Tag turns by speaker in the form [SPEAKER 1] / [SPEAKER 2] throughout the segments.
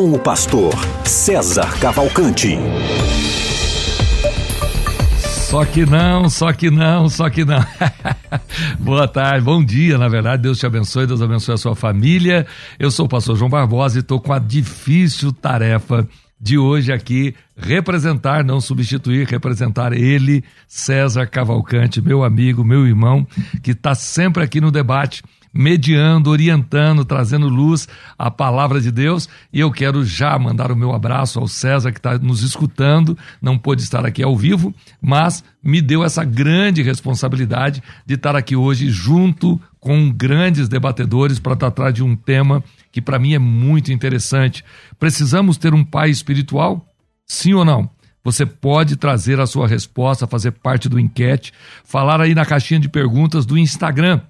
[SPEAKER 1] com o pastor César Cavalcante.
[SPEAKER 2] Só que não, só que não, só que não. Boa tarde, bom dia, na verdade. Deus te abençoe, Deus abençoe a sua família. Eu sou o pastor João Barbosa e estou com a difícil tarefa de hoje aqui representar, não substituir, representar ele, César Cavalcante, meu amigo, meu irmão, que está sempre aqui no debate mediando, orientando, trazendo luz à palavra de Deus. E eu quero já mandar o meu abraço ao César, que está nos escutando, não pôde estar aqui ao vivo, mas me deu essa grande responsabilidade de estar aqui hoje junto com grandes debatedores para tratar de um tema que para mim é muito interessante. Precisamos ter um pai espiritual? Sim ou não? Você pode trazer a sua resposta, fazer parte do enquete, falar aí na caixinha de perguntas do Instagram.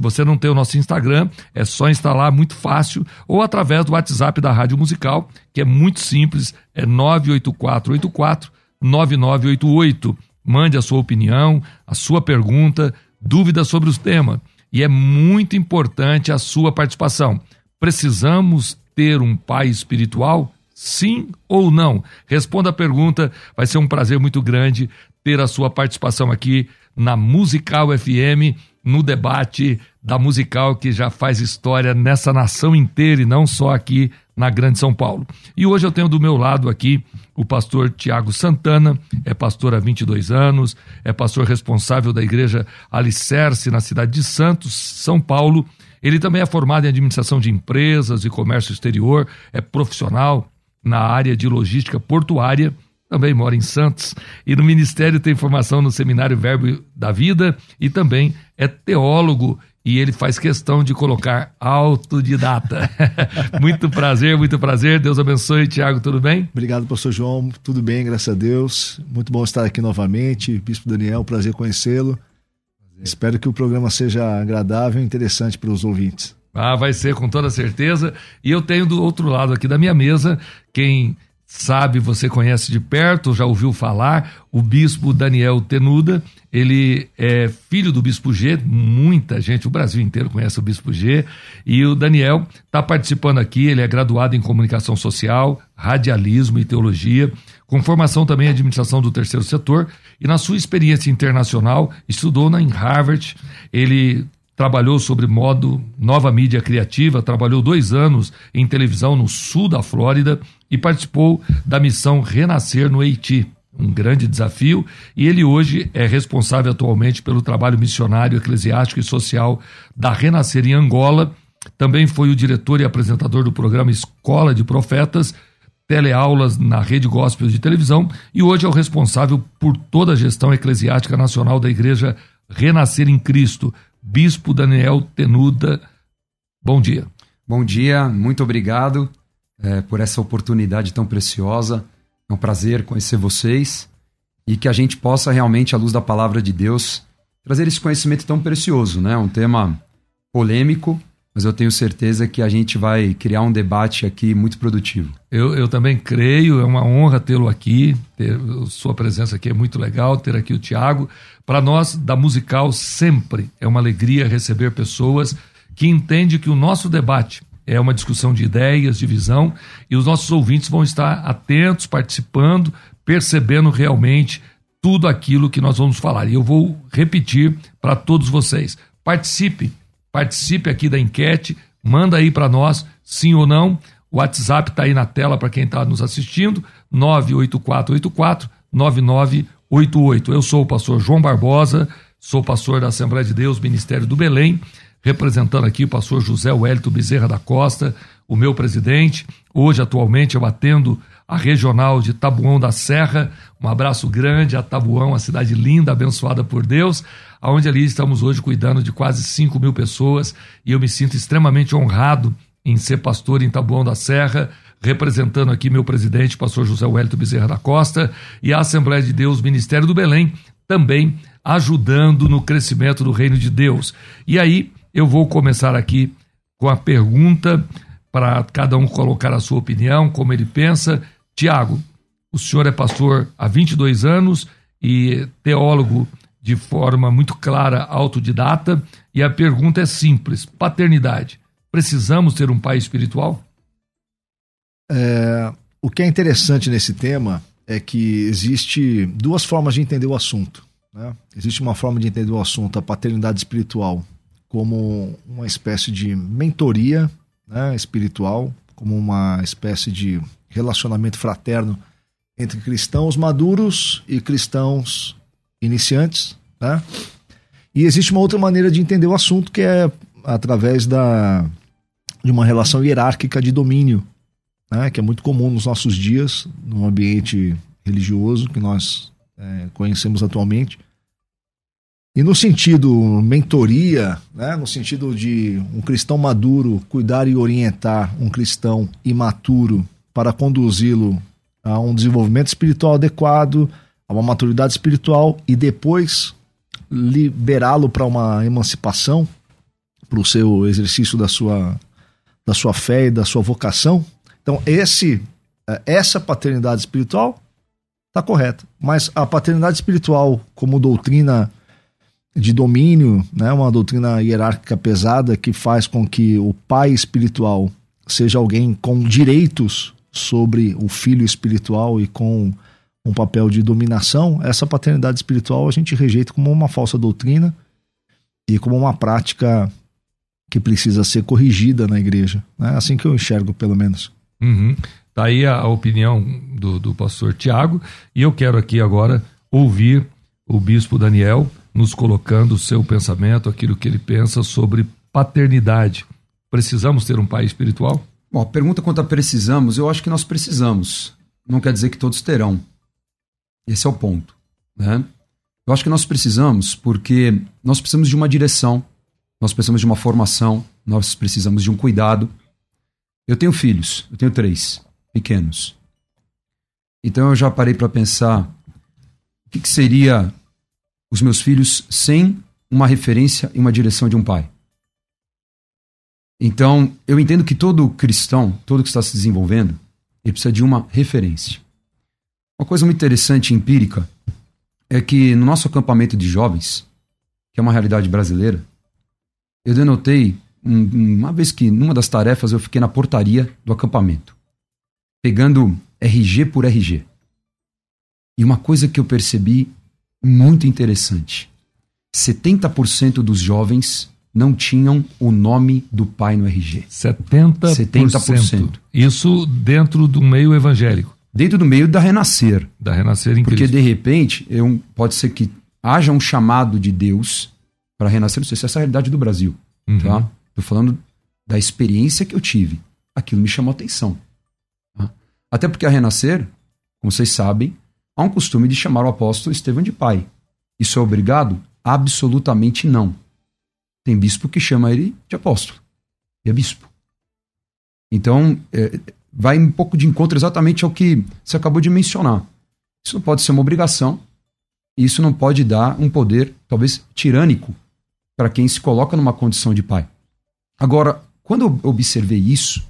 [SPEAKER 2] Se você não tem o nosso Instagram, é só instalar, muito fácil, ou através do WhatsApp da Rádio Musical, que é muito simples, é 98484 9988. Mande a sua opinião, a sua pergunta, dúvidas sobre os temas. E é muito importante a sua participação. Precisamos ter um pai espiritual? Sim ou não? Responda a pergunta, vai ser um prazer muito grande ter a sua participação aqui na Musical FM no debate da musical que já faz história nessa nação inteira e não só aqui na Grande São Paulo. E hoje eu tenho do meu lado aqui o pastor Tiago Santana, é pastor há 22 anos, é pastor responsável da igreja Alicerce na cidade de Santos, São Paulo. Ele também é formado em administração de empresas e comércio exterior, é profissional na área de logística portuária também mora em Santos, e no Ministério tem formação no Seminário Verbo da Vida e também é teólogo e ele faz questão de colocar autodidata. muito prazer, muito prazer. Deus abençoe, Tiago, tudo bem?
[SPEAKER 3] Obrigado, pastor João. Tudo bem, graças a Deus. Muito bom estar aqui novamente. Bispo Daniel, prazer conhecê-lo. Espero que o programa seja agradável e interessante para os ouvintes.
[SPEAKER 2] Ah, vai ser com toda certeza. E eu tenho do outro lado aqui da minha mesa quem sabe, você conhece de perto, já ouviu falar, o bispo Daniel Tenuda. Ele é filho do bispo G, muita gente, o Brasil inteiro conhece o bispo G. E o Daniel está participando aqui, ele é graduado em comunicação social, radialismo e teologia, com formação também em administração do terceiro setor. E na sua experiência internacional, estudou na, em Harvard. Ele trabalhou sobre modo nova mídia criativa, trabalhou dois anos em televisão no sul da Flórida e participou da missão Renascer no Haiti. Um grande desafio, e ele hoje é responsável atualmente pelo trabalho missionário, eclesiástico e social da Renascer em Angola. Também foi o diretor e apresentador do programa Escola de Profetas, teleaulas na Rede Gospel de televisão, e hoje é o responsável por toda a gestão eclesiástica nacional da Igreja Renascer em Cristo. Bispo Daniel Tenuda, bom dia.
[SPEAKER 4] Bom dia, muito obrigado é, por essa oportunidade tão preciosa. É um prazer conhecer vocês e que a gente possa realmente, à luz da palavra de Deus, trazer esse conhecimento tão precioso, né? Um tema polêmico, mas eu tenho certeza que a gente vai criar um debate aqui muito produtivo.
[SPEAKER 2] Eu, eu também creio, é uma honra tê-lo aqui, ter sua presença aqui é muito legal, ter aqui o Tiago. Para nós, da Musical, sempre é uma alegria receber pessoas que entendem que o nosso debate é uma discussão de ideias, de visão, e os nossos ouvintes vão estar atentos, participando, percebendo realmente tudo aquilo que nós vamos falar. E eu vou repetir para todos vocês. Participe, participe aqui da enquete, manda aí para nós, sim ou não. O WhatsApp está aí na tela para quem está nos assistindo, 98484 9988. Eu sou o pastor João Barbosa, sou pastor da Assembleia de Deus, Ministério do Belém representando aqui o pastor José Wellington Bezerra da Costa, o meu presidente. Hoje, atualmente, eu atendo a regional de Tabuão da Serra. Um abraço grande a Tabuão, uma cidade linda, abençoada por Deus, aonde ali estamos hoje cuidando de quase 5 mil pessoas e eu me sinto extremamente honrado em ser pastor em Tabuão da Serra, representando aqui meu presidente, pastor José Wellington Bezerra da Costa, e a Assembleia de Deus, Ministério do Belém, também ajudando no crescimento do reino de Deus. E aí eu vou começar aqui com a pergunta para cada um colocar a sua opinião, como ele pensa. Tiago, o senhor é pastor há 22 anos e teólogo de forma muito clara, autodidata, e a pergunta é simples: paternidade. Precisamos ter um pai espiritual?
[SPEAKER 3] É, o que é interessante nesse tema é que existe duas formas de entender o assunto. Né? Existe uma forma de entender o assunto, a paternidade espiritual, como uma espécie de mentoria né, espiritual, como uma espécie de relacionamento fraterno entre cristãos maduros e cristãos iniciantes. Né? E existe uma outra maneira de entender o assunto que é através da, de uma relação hierárquica de domínio, né, que é muito comum nos nossos dias, no ambiente religioso que nós é, conhecemos atualmente. E no sentido mentoria, né, no sentido de um cristão maduro cuidar e orientar um cristão imaturo para conduzi-lo a um desenvolvimento espiritual adequado, a uma maturidade espiritual e depois liberá-lo para uma emancipação, para o seu exercício da sua, da sua fé e da sua vocação. Então, esse, é, essa paternidade espiritual está correta. Mas a paternidade espiritual, como doutrina de domínio, né, uma doutrina hierárquica pesada que faz com que o pai espiritual seja alguém com direitos sobre o filho espiritual e com um papel de dominação, essa paternidade espiritual a gente rejeita como uma falsa doutrina e como uma prática que precisa ser corrigida na igreja. É né? assim que eu enxergo, pelo menos.
[SPEAKER 2] Uhum. Tá aí a, a opinião do, do pastor Tiago, e eu quero aqui agora ouvir o bispo Daniel nos colocando o seu pensamento, aquilo que ele pensa sobre paternidade. Precisamos ter um pai espiritual?
[SPEAKER 4] Bom, a pergunta quanto a precisamos, eu acho que nós precisamos. Não quer dizer que todos terão. Esse é o ponto. Né? Eu acho que nós precisamos porque nós precisamos de uma direção, nós precisamos de uma formação, nós precisamos de um cuidado. Eu tenho filhos, eu tenho três, pequenos. Então eu já parei para pensar o que, que seria os meus filhos sem uma referência e uma direção de um pai. Então, eu entendo que todo cristão, todo que está se desenvolvendo, ele precisa de uma referência. Uma coisa muito interessante empírica é que no nosso acampamento de jovens, que é uma realidade brasileira, eu denotei uma vez que numa das tarefas eu fiquei na portaria do acampamento, pegando RG por RG. E uma coisa que eu percebi muito interessante: 70% dos jovens não tinham o nome do pai no RG.
[SPEAKER 2] 70%. 70%. Isso dentro do meio evangélico.
[SPEAKER 4] Dentro do meio da Renascer.
[SPEAKER 2] Da Renascer em
[SPEAKER 4] Porque
[SPEAKER 2] Cristo.
[SPEAKER 4] de repente, eu, pode ser que haja um chamado de Deus para renascer. Não sei se essa é a realidade do Brasil. Uhum. Tá? Tô falando da experiência que eu tive. Aquilo me chamou atenção. Tá? Até porque a Renascer, como vocês sabem, há um costume de chamar o apóstolo Estevão de pai. Isso é obrigado? Absolutamente não. Tem bispo que chama ele de apóstolo. E é bispo. Então, é, vai um pouco de encontro exatamente ao que você acabou de mencionar. Isso não pode ser uma obrigação. Isso não pode dar um poder, talvez, tirânico para quem se coloca numa condição de pai. Agora, quando eu observei isso,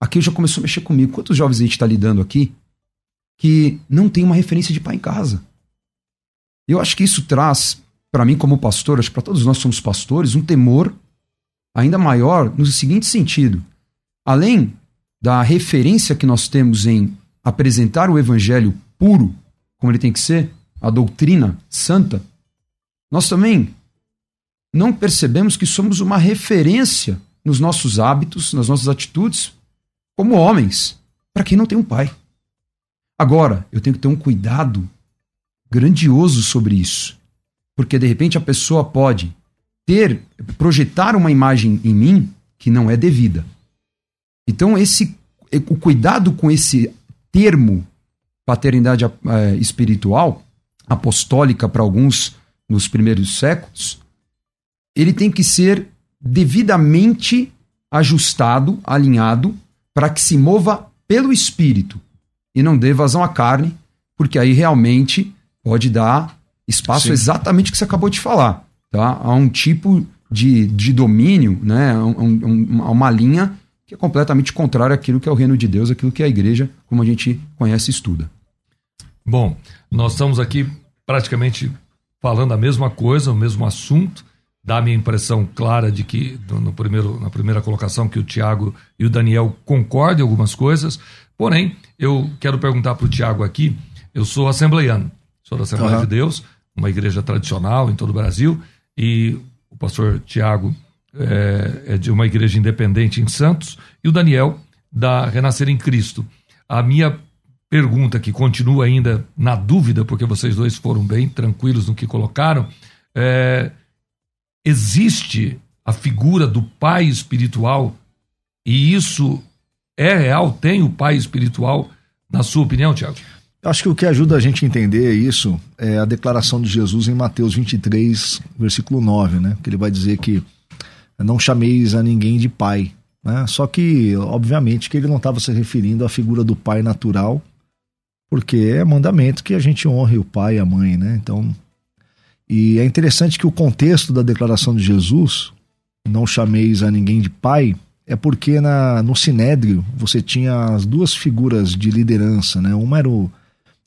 [SPEAKER 4] aquilo já começou a mexer comigo. Quantos jovens a gente está lidando aqui que não tem uma referência de pai em casa? Eu acho que isso traz para mim como pastor, acho que para todos nós somos pastores, um temor ainda maior no seguinte sentido. Além da referência que nós temos em apresentar o evangelho puro, como ele tem que ser, a doutrina santa, nós também não percebemos que somos uma referência nos nossos hábitos, nas nossas atitudes, como homens, para quem não tem um pai. Agora, eu tenho que ter um cuidado grandioso sobre isso. Porque de repente a pessoa pode ter, projetar uma imagem em mim que não é devida. Então, esse o cuidado com esse termo paternidade é, espiritual, apostólica para alguns nos primeiros séculos, ele tem que ser devidamente ajustado, alinhado, para que se mova pelo Espírito e não dê vazão à carne, porque aí realmente pode dar espaço
[SPEAKER 3] Sim.
[SPEAKER 4] exatamente o que você acabou de falar. Tá? Há um tipo de, de domínio, né? a um- a uma linha que é completamente contrária àquilo que é o reino de Deus, aquilo que é a igreja, como a gente conhece e estuda.
[SPEAKER 2] Bom, nós estamos aqui praticamente falando a mesma coisa, o mesmo assunto. Dá a minha impressão clara de que, no, primeiro, na primeira colocação, que o Tiago e o Daniel concordam em algumas coisas. Porém, eu quero perguntar para o Tiago aqui: eu sou assembleiano, sou da Assembleia
[SPEAKER 3] Aham.
[SPEAKER 2] de Deus, uma igreja tradicional em todo o Brasil, e o pastor Tiago é, é de uma igreja independente em Santos, e o Daniel da Renascer em Cristo. A minha pergunta que continua ainda na dúvida, porque vocês dois foram bem tranquilos no que colocaram, é, existe a figura do pai espiritual e isso é real? Tem o pai espiritual, na sua opinião, Tiago?
[SPEAKER 3] Acho que o que ajuda a gente a entender isso é a declaração de Jesus em Mateus 23, versículo 9, né? Que ele vai dizer que não chameis a ninguém de pai. Né? Só que, obviamente, que ele não estava se referindo à figura do pai natural, porque é mandamento que a gente honre o pai e a mãe, né? Então, e é interessante que o contexto da declaração de Jesus, não chameis a ninguém de pai, é porque na, no Sinédrio você tinha as duas figuras de liderança, né? Uma era o,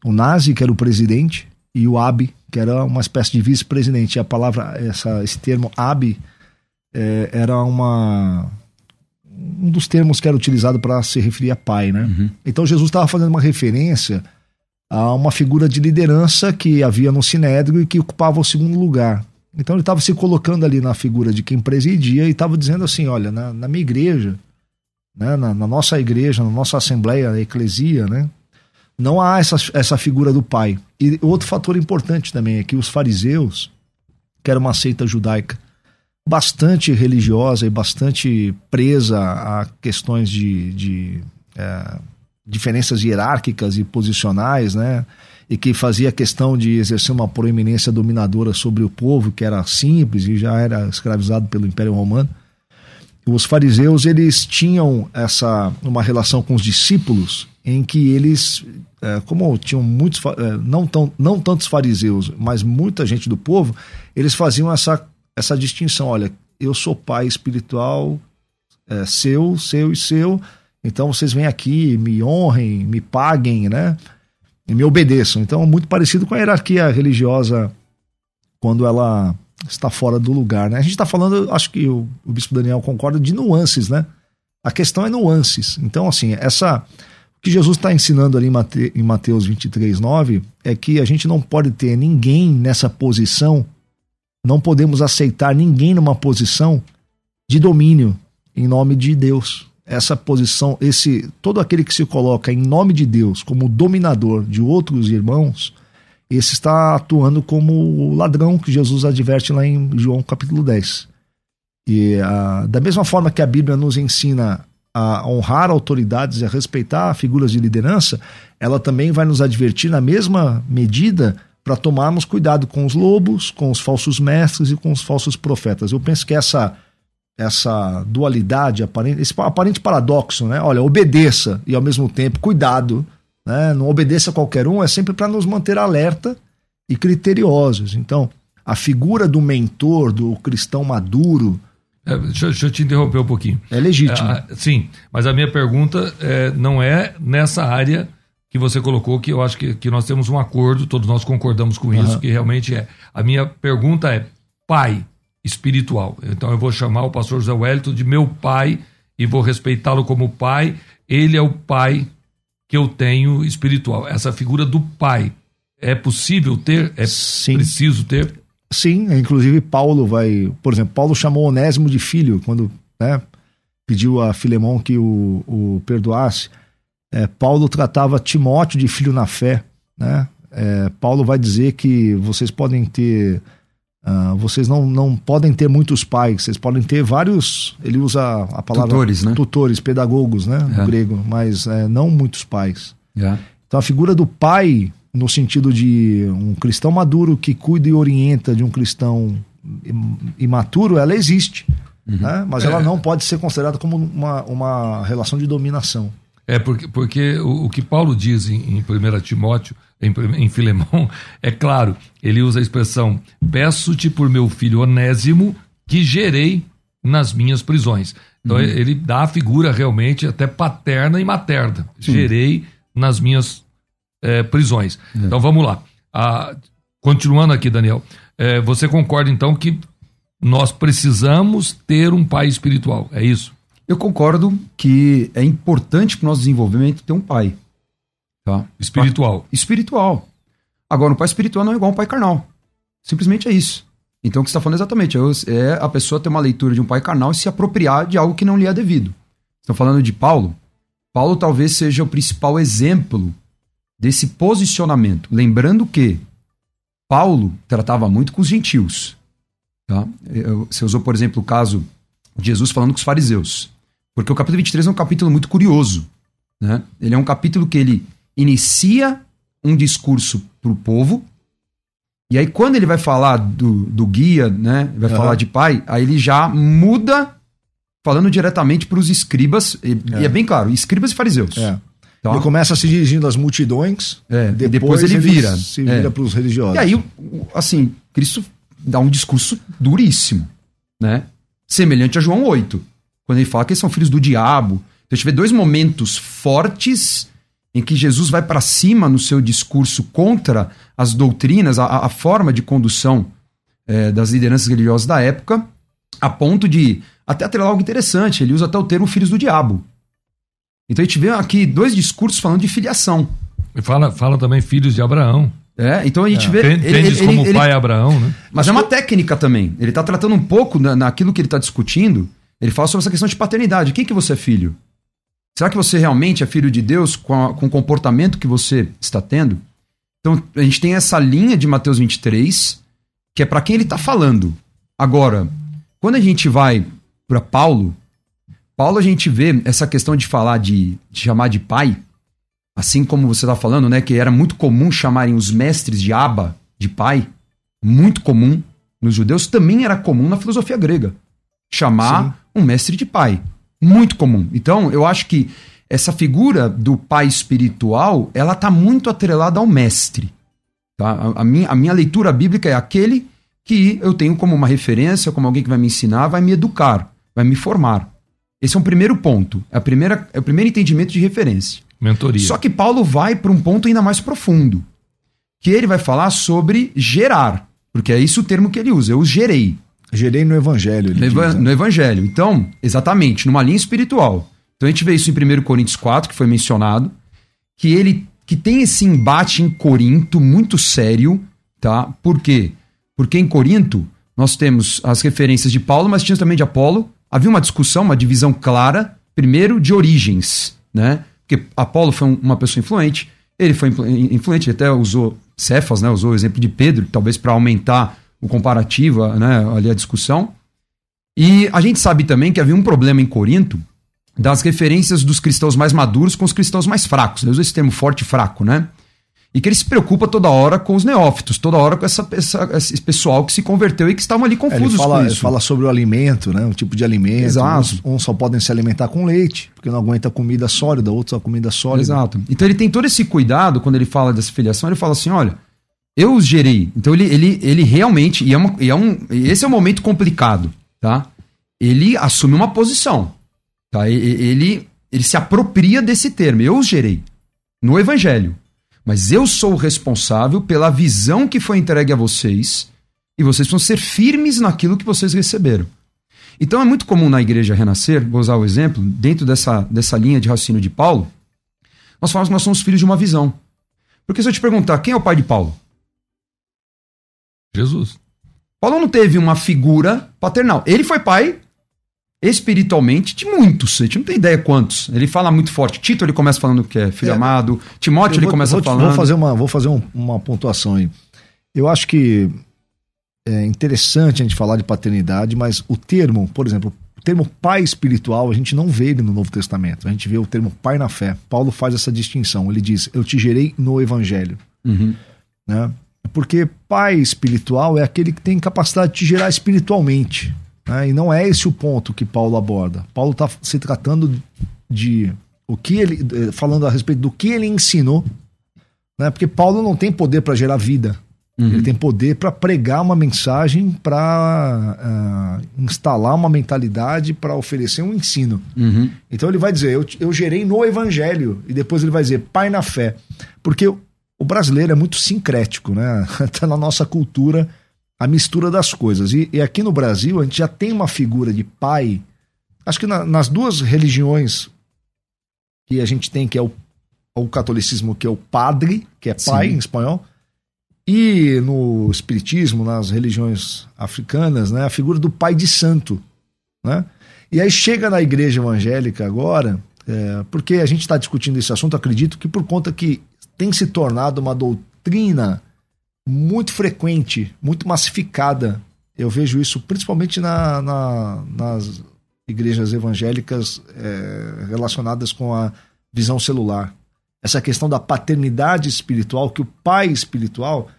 [SPEAKER 3] o Nazi, que era o presidente, e o Abi, que era uma espécie de vice-presidente. E a palavra, essa, esse termo Abi, é, era uma um dos termos que era utilizado para se referir a pai, né? Então Jesus estava fazendo uma referência a uma figura de liderança que havia no Sinédrio e que ocupava o segundo lugar. Então ele estava se colocando ali na figura de quem presidia e estava dizendo assim, olha, na, na minha igreja, né, na, na nossa igreja, na nossa assembleia, a eclesia, né, não há essa, essa figura do pai. E outro fator importante também é que os fariseus, que era uma seita judaica bastante religiosa e bastante presa a questões de, de é, diferenças hierárquicas e posicionais, né? E que fazia questão de exercer uma proeminência dominadora sobre o povo, que era simples e já era escravizado pelo Império Romano. Os fariseus eles tinham essa uma relação com os discípulos em que eles, é, como tinham muitos, é, não, tão, não tantos fariseus, mas muita gente do povo, eles faziam essa, essa distinção. Olha, eu sou pai espiritual é, seu, seu e seu, então vocês vêm aqui, me honrem, me paguem, né? E me obedeçam. Então, muito parecido com a hierarquia religiosa quando ela está fora do lugar, né? A gente está falando, acho que o, o bispo Daniel concorda, de nuances, né? A questão é nuances. Então, assim, essa o que Jesus está ensinando ali em, Mate, em Mateus 23, 9 é que a gente não pode ter ninguém nessa posição, não podemos aceitar ninguém numa posição de domínio em nome de Deus. Essa posição, esse todo aquele que se coloca em nome de Deus como dominador de outros irmãos, esse está atuando como o ladrão que Jesus adverte lá em João capítulo 10. E ah, da mesma forma que a Bíblia nos ensina a honrar autoridades e a respeitar figuras de liderança, ela também vai nos advertir na mesma medida para tomarmos cuidado com os lobos, com os falsos mestres e com os falsos profetas. Eu penso que essa essa dualidade aparente, esse aparente paradoxo, né? Olha, obedeça e ao mesmo tempo cuidado, né? Não obedeça a qualquer um, é sempre para nos manter alerta e criteriosos. Então, a figura do mentor, do cristão maduro,
[SPEAKER 2] É, deixa, deixa eu te interromper um pouquinho.
[SPEAKER 3] é legítima.
[SPEAKER 2] Ah, sim, mas a minha pergunta é, não é nessa área que você colocou, que eu acho que, que nós temos um acordo, todos nós concordamos com isso, que realmente é. A minha pergunta é pai espiritual. Então eu vou chamar o pastor José Wellington de meu pai e vou respeitá-lo como pai. Ele é o pai que eu tenho espiritual. Essa figura do pai é possível ter? É
[SPEAKER 3] Sim.
[SPEAKER 2] preciso ter?
[SPEAKER 3] Sim, inclusive Paulo vai. Por exemplo, Paulo chamou Onésimo de filho quando né, pediu a Filemão que o, o perdoasse. É, Paulo tratava Timóteo de filho na fé. Né? É, Paulo vai dizer que vocês podem ter. ah, vocês não, não podem ter muitos pais, vocês podem ter vários. Ele usa a palavra
[SPEAKER 4] Tutores, né?
[SPEAKER 3] tutores, pedagogos, né? No
[SPEAKER 4] É.
[SPEAKER 3] grego, mas é, não muitos pais.
[SPEAKER 4] Já.
[SPEAKER 3] Então a figura do pai, no sentido de um cristão maduro que cuida e orienta de um cristão im- imaturo, ela existe. Né? Mas ela não pode ser considerada como uma, uma relação de dominação.
[SPEAKER 2] É porque, porque o, o que Paulo diz em, em 1 Timóteo, em, em Filemão, é claro, ele usa a expressão: peço-te por meu filho Onésimo, que gerei nas minhas prisões. Então
[SPEAKER 4] Uhum.
[SPEAKER 2] ele dá a figura realmente até paterna e materna. Gerei nas minhas eh, prisões.
[SPEAKER 4] É.
[SPEAKER 2] Então vamos lá. Ah, continuando aqui, Daniel, eh, você concorda então que nós precisamos ter um pai espiritual? É isso?
[SPEAKER 4] Eu concordo que é importante para o nosso desenvolvimento ter um pai. Tá?
[SPEAKER 2] Espiritual.
[SPEAKER 4] Espiritual. Agora, um pai espiritual não é igual um pai carnal. Simplesmente é isso. Então, o que você está falando exatamente é- é a pessoa ter uma leitura de um pai carnal e se apropriar de algo que não lhe é devido. Estão falando de Paulo? Paulo talvez seja o principal exemplo desse posicionamento. Lembrando que Paulo tratava muito com os gentios. Tá? Você usou, por exemplo, o caso de Jesus falando com os fariseus. Porque o capítulo 23 é um capítulo muito curioso. Né? Ele é um capítulo que ele inicia um discurso para o povo, e aí quando ele vai falar do, do guia, né, vai
[SPEAKER 3] Aham.
[SPEAKER 4] falar de pai, aí ele já muda falando diretamente para os escribas, e e é. bem claro, escribas e fariseus.
[SPEAKER 3] É.
[SPEAKER 4] Tá?
[SPEAKER 3] Ele começa se dirigindo às multidões,
[SPEAKER 4] É,
[SPEAKER 3] depois,
[SPEAKER 4] depois ele vira.
[SPEAKER 3] Se
[SPEAKER 4] É.
[SPEAKER 3] vira para os religiosos.
[SPEAKER 4] E aí, assim, Cristo dá um discurso duríssimo, né? Semelhante a João 8, quando ele fala que eles são filhos do diabo. Então a gente vê dois momentos fortes em que Jesus vai para cima no seu discurso contra as doutrinas, a, a forma de condução eh, das lideranças religiosas da época, a ponto de até atrelar algo interessante. Ele usa até o termo filhos do diabo. Então a gente vê aqui dois discursos falando de filiação.
[SPEAKER 2] E fala, fala também filhos de Abraão.
[SPEAKER 4] É, então a gente vê.
[SPEAKER 2] Ten- Tendes como pai Abraão, né?
[SPEAKER 4] Mas é uma técnica também. Ele está tratando um pouco na, naquilo que ele está discutindo. Ele fala sobre essa questão de paternidade. Quem que você é filho? Será que você realmente é filho de Deus com, a- com o comportamento que você está tendo? Então a gente tem essa linha de Mateus 23, que é para quem ele está falando. Agora, quando a gente vai para Paulo, Paulo a gente vê essa questão de falar de, de chamar de pai, assim como você está falando, né, que era muito comum chamarem os mestres de Aba de pai, muito comum nos judeus, também era comum na filosofia grega. Chamar um mestre de pai. Muito comum. Então, eu acho que essa figura do pai espiritual, ela está muito atrelada ao mestre. Tá? A, a minha, a minha leitura bíblica é aquele que eu tenho como uma referência, como alguém que vai me ensinar, vai me educar, vai me formar. Esse é um primeiro ponto. É, a primeira, é o primeiro entendimento de referência.
[SPEAKER 2] Mentoria.
[SPEAKER 4] Só que Paulo vai para um ponto ainda mais profundo, que ele vai falar sobre gerar, porque é isso o termo que ele usa, eu gerei
[SPEAKER 3] Gerei no evangelho.
[SPEAKER 4] No, eva-
[SPEAKER 3] né?
[SPEAKER 4] no evangelho. Então, exatamente, numa linha espiritual. Então a gente vê isso em 1 Coríntios 4, que foi mencionado, que ele que tem esse embate em Corinto muito sério, tá? Por quê? Porque em Corinto nós temos as referências de Paulo, mas tínhamos também de Apolo. Havia uma discussão, uma divisão clara, primeiro de origens, né? Porque Apolo foi um- uma pessoa influente, ele foi influ- influente, ele até usou Cefas, né? Usou o exemplo de Pedro, talvez para aumentar o comparativo, né? Ali a discussão. E a gente sabe também que havia um problema em Corinto das referências dos cristãos mais maduros com os cristãos mais fracos. Ele usa esse termo forte e fraco, né? E que ele se preocupa toda hora com os neófitos, toda hora com essa, essa- esse pessoal que se converteu e que estavam ali
[SPEAKER 3] É, ele,
[SPEAKER 4] confusos
[SPEAKER 3] fala,
[SPEAKER 4] com
[SPEAKER 3] ele
[SPEAKER 4] isso.
[SPEAKER 3] fala sobre o alimento, né? O tipo de alimento.
[SPEAKER 4] Exato.
[SPEAKER 3] Uns, uns só podem se alimentar com leite, porque não aguenta comida sólida, outros só comida sólida.
[SPEAKER 4] Exato. Então ele tem todo esse cuidado quando ele fala dessa filiação, ele fala assim: olha, eu os gerei. Então ele, ele, ele realmente, e, é uma- e é um, esse é um momento complicado, tá? Ele assume uma posição, tá? Ele, ele se apropria desse termo, eu os gerei, no evangelho. Mas eu sou o responsável pela visão que foi entregue a vocês, e vocês precisam ser firmes naquilo que vocês receberam. Então é muito comum na igreja renascer, vou usar o exemplo, dentro dessa, dessa linha de raciocínio de Paulo, nós falamos que nós somos filhos de uma visão. Porque se eu te perguntar, quem é o pai de Paulo?
[SPEAKER 2] Jesus.
[SPEAKER 4] Paulo não teve uma figura paternal. Ele foi pai espiritualmente de muitos. A gente não tem ideia quantos. Ele fala muito forte. Tito ele começa falando que é filho
[SPEAKER 3] É,
[SPEAKER 4] amado. Timóteo
[SPEAKER 3] Eu
[SPEAKER 4] ele
[SPEAKER 3] vou-
[SPEAKER 4] começa
[SPEAKER 3] vou,
[SPEAKER 4] falando.
[SPEAKER 3] Vou fazer, uma, vou fazer um- uma pontuação aí. Eu acho que é interessante a gente falar de paternidade, mas o termo, por exemplo, o termo pai espiritual, a gente não vê ele no Novo Testamento. A gente vê o termo pai na fé. Paulo faz essa distinção. Ele diz: Eu te gerei no evangelho.
[SPEAKER 4] Uhum.
[SPEAKER 3] né? Porque pai espiritual é aquele que tem capacidade de te gerar espiritualmente. né? E não é esse o ponto que Paulo aborda. Paulo está se tratando de o que ele, eh, falando a respeito do que ele ensinou, né? Porque Paulo não tem poder para gerar vida. Uhum. Ele tem poder para pregar uma mensagem, para uh, eh, instalar uma mentalidade, para oferecer um ensino. Uhum. Então ele vai dizer: eu, eu gerei no evangelho. E depois ele vai dizer: pai na fé. Porque o brasileiro é muito sincrético, né? Está na nossa cultura a mistura das coisas. E, e, aqui no Brasil a gente já tem uma figura de pai. Acho que na, nas duas religiões que a gente tem, que é o, o catolicismo, que é o padre, que é pai Sim. em espanhol, e no espiritismo, nas religiões africanas, né, a figura do pai de santo. Né? E aí chega na igreja evangélica agora, é, porque a gente está discutindo esse assunto, acredito que por conta que tem se tornado uma doutrina muito frequente, muito massificada. Eu vejo isso principalmente na, na, nas igrejas evangélicas é, relacionadas com a visão celular. Essa questão da paternidade espiritual, que o pai espiritual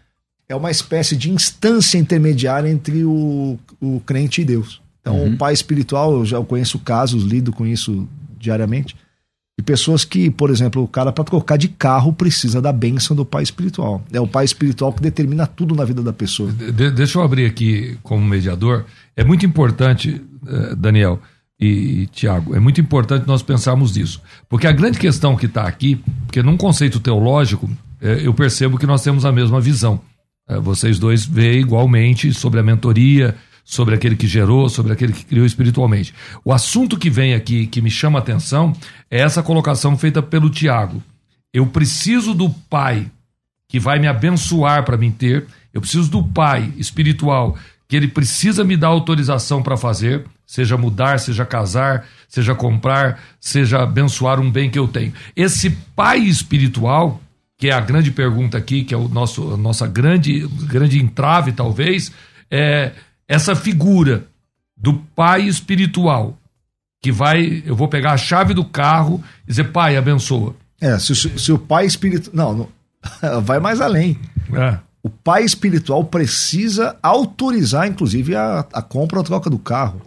[SPEAKER 3] é uma espécie de instância intermediária entre o, o crente e Deus. Então, uhum. o pai espiritual, eu já conheço casos, lido com isso diariamente, de pessoas que, por exemplo, o cara para trocar de carro precisa da bênção do pai espiritual. É o pai espiritual que determina tudo na vida da pessoa.
[SPEAKER 2] De, deixa eu abrir aqui como mediador. É muito importante, eh, Daniel e, e Tiago, é muito importante nós pensarmos nisso. Porque a grande questão que está aqui, porque num conceito teológico, eh, eu percebo que nós temos a mesma visão. Eh, vocês dois veem igualmente sobre a mentoria, sobre aquele que gerou, sobre aquele que criou espiritualmente. O assunto que vem aqui, que me chama a atenção, é essa colocação feita pelo Tiago. Eu preciso do Pai que vai me abençoar para mim ter, eu preciso do Pai espiritual que ele precisa me dar autorização para fazer, seja mudar, seja casar, seja comprar, seja abençoar um bem que eu tenho. Esse Pai espiritual, que é a grande pergunta aqui, que é o nosso, nossa grande, grande entrave, talvez, é essa figura do pai espiritual que vai, eu vou pegar a chave do carro e dizer, pai, abençoa.
[SPEAKER 3] É, se, se o pai espiritual. Não, não, vai mais além. É. O pai espiritual precisa autorizar, inclusive, a, a compra ou a troca do carro.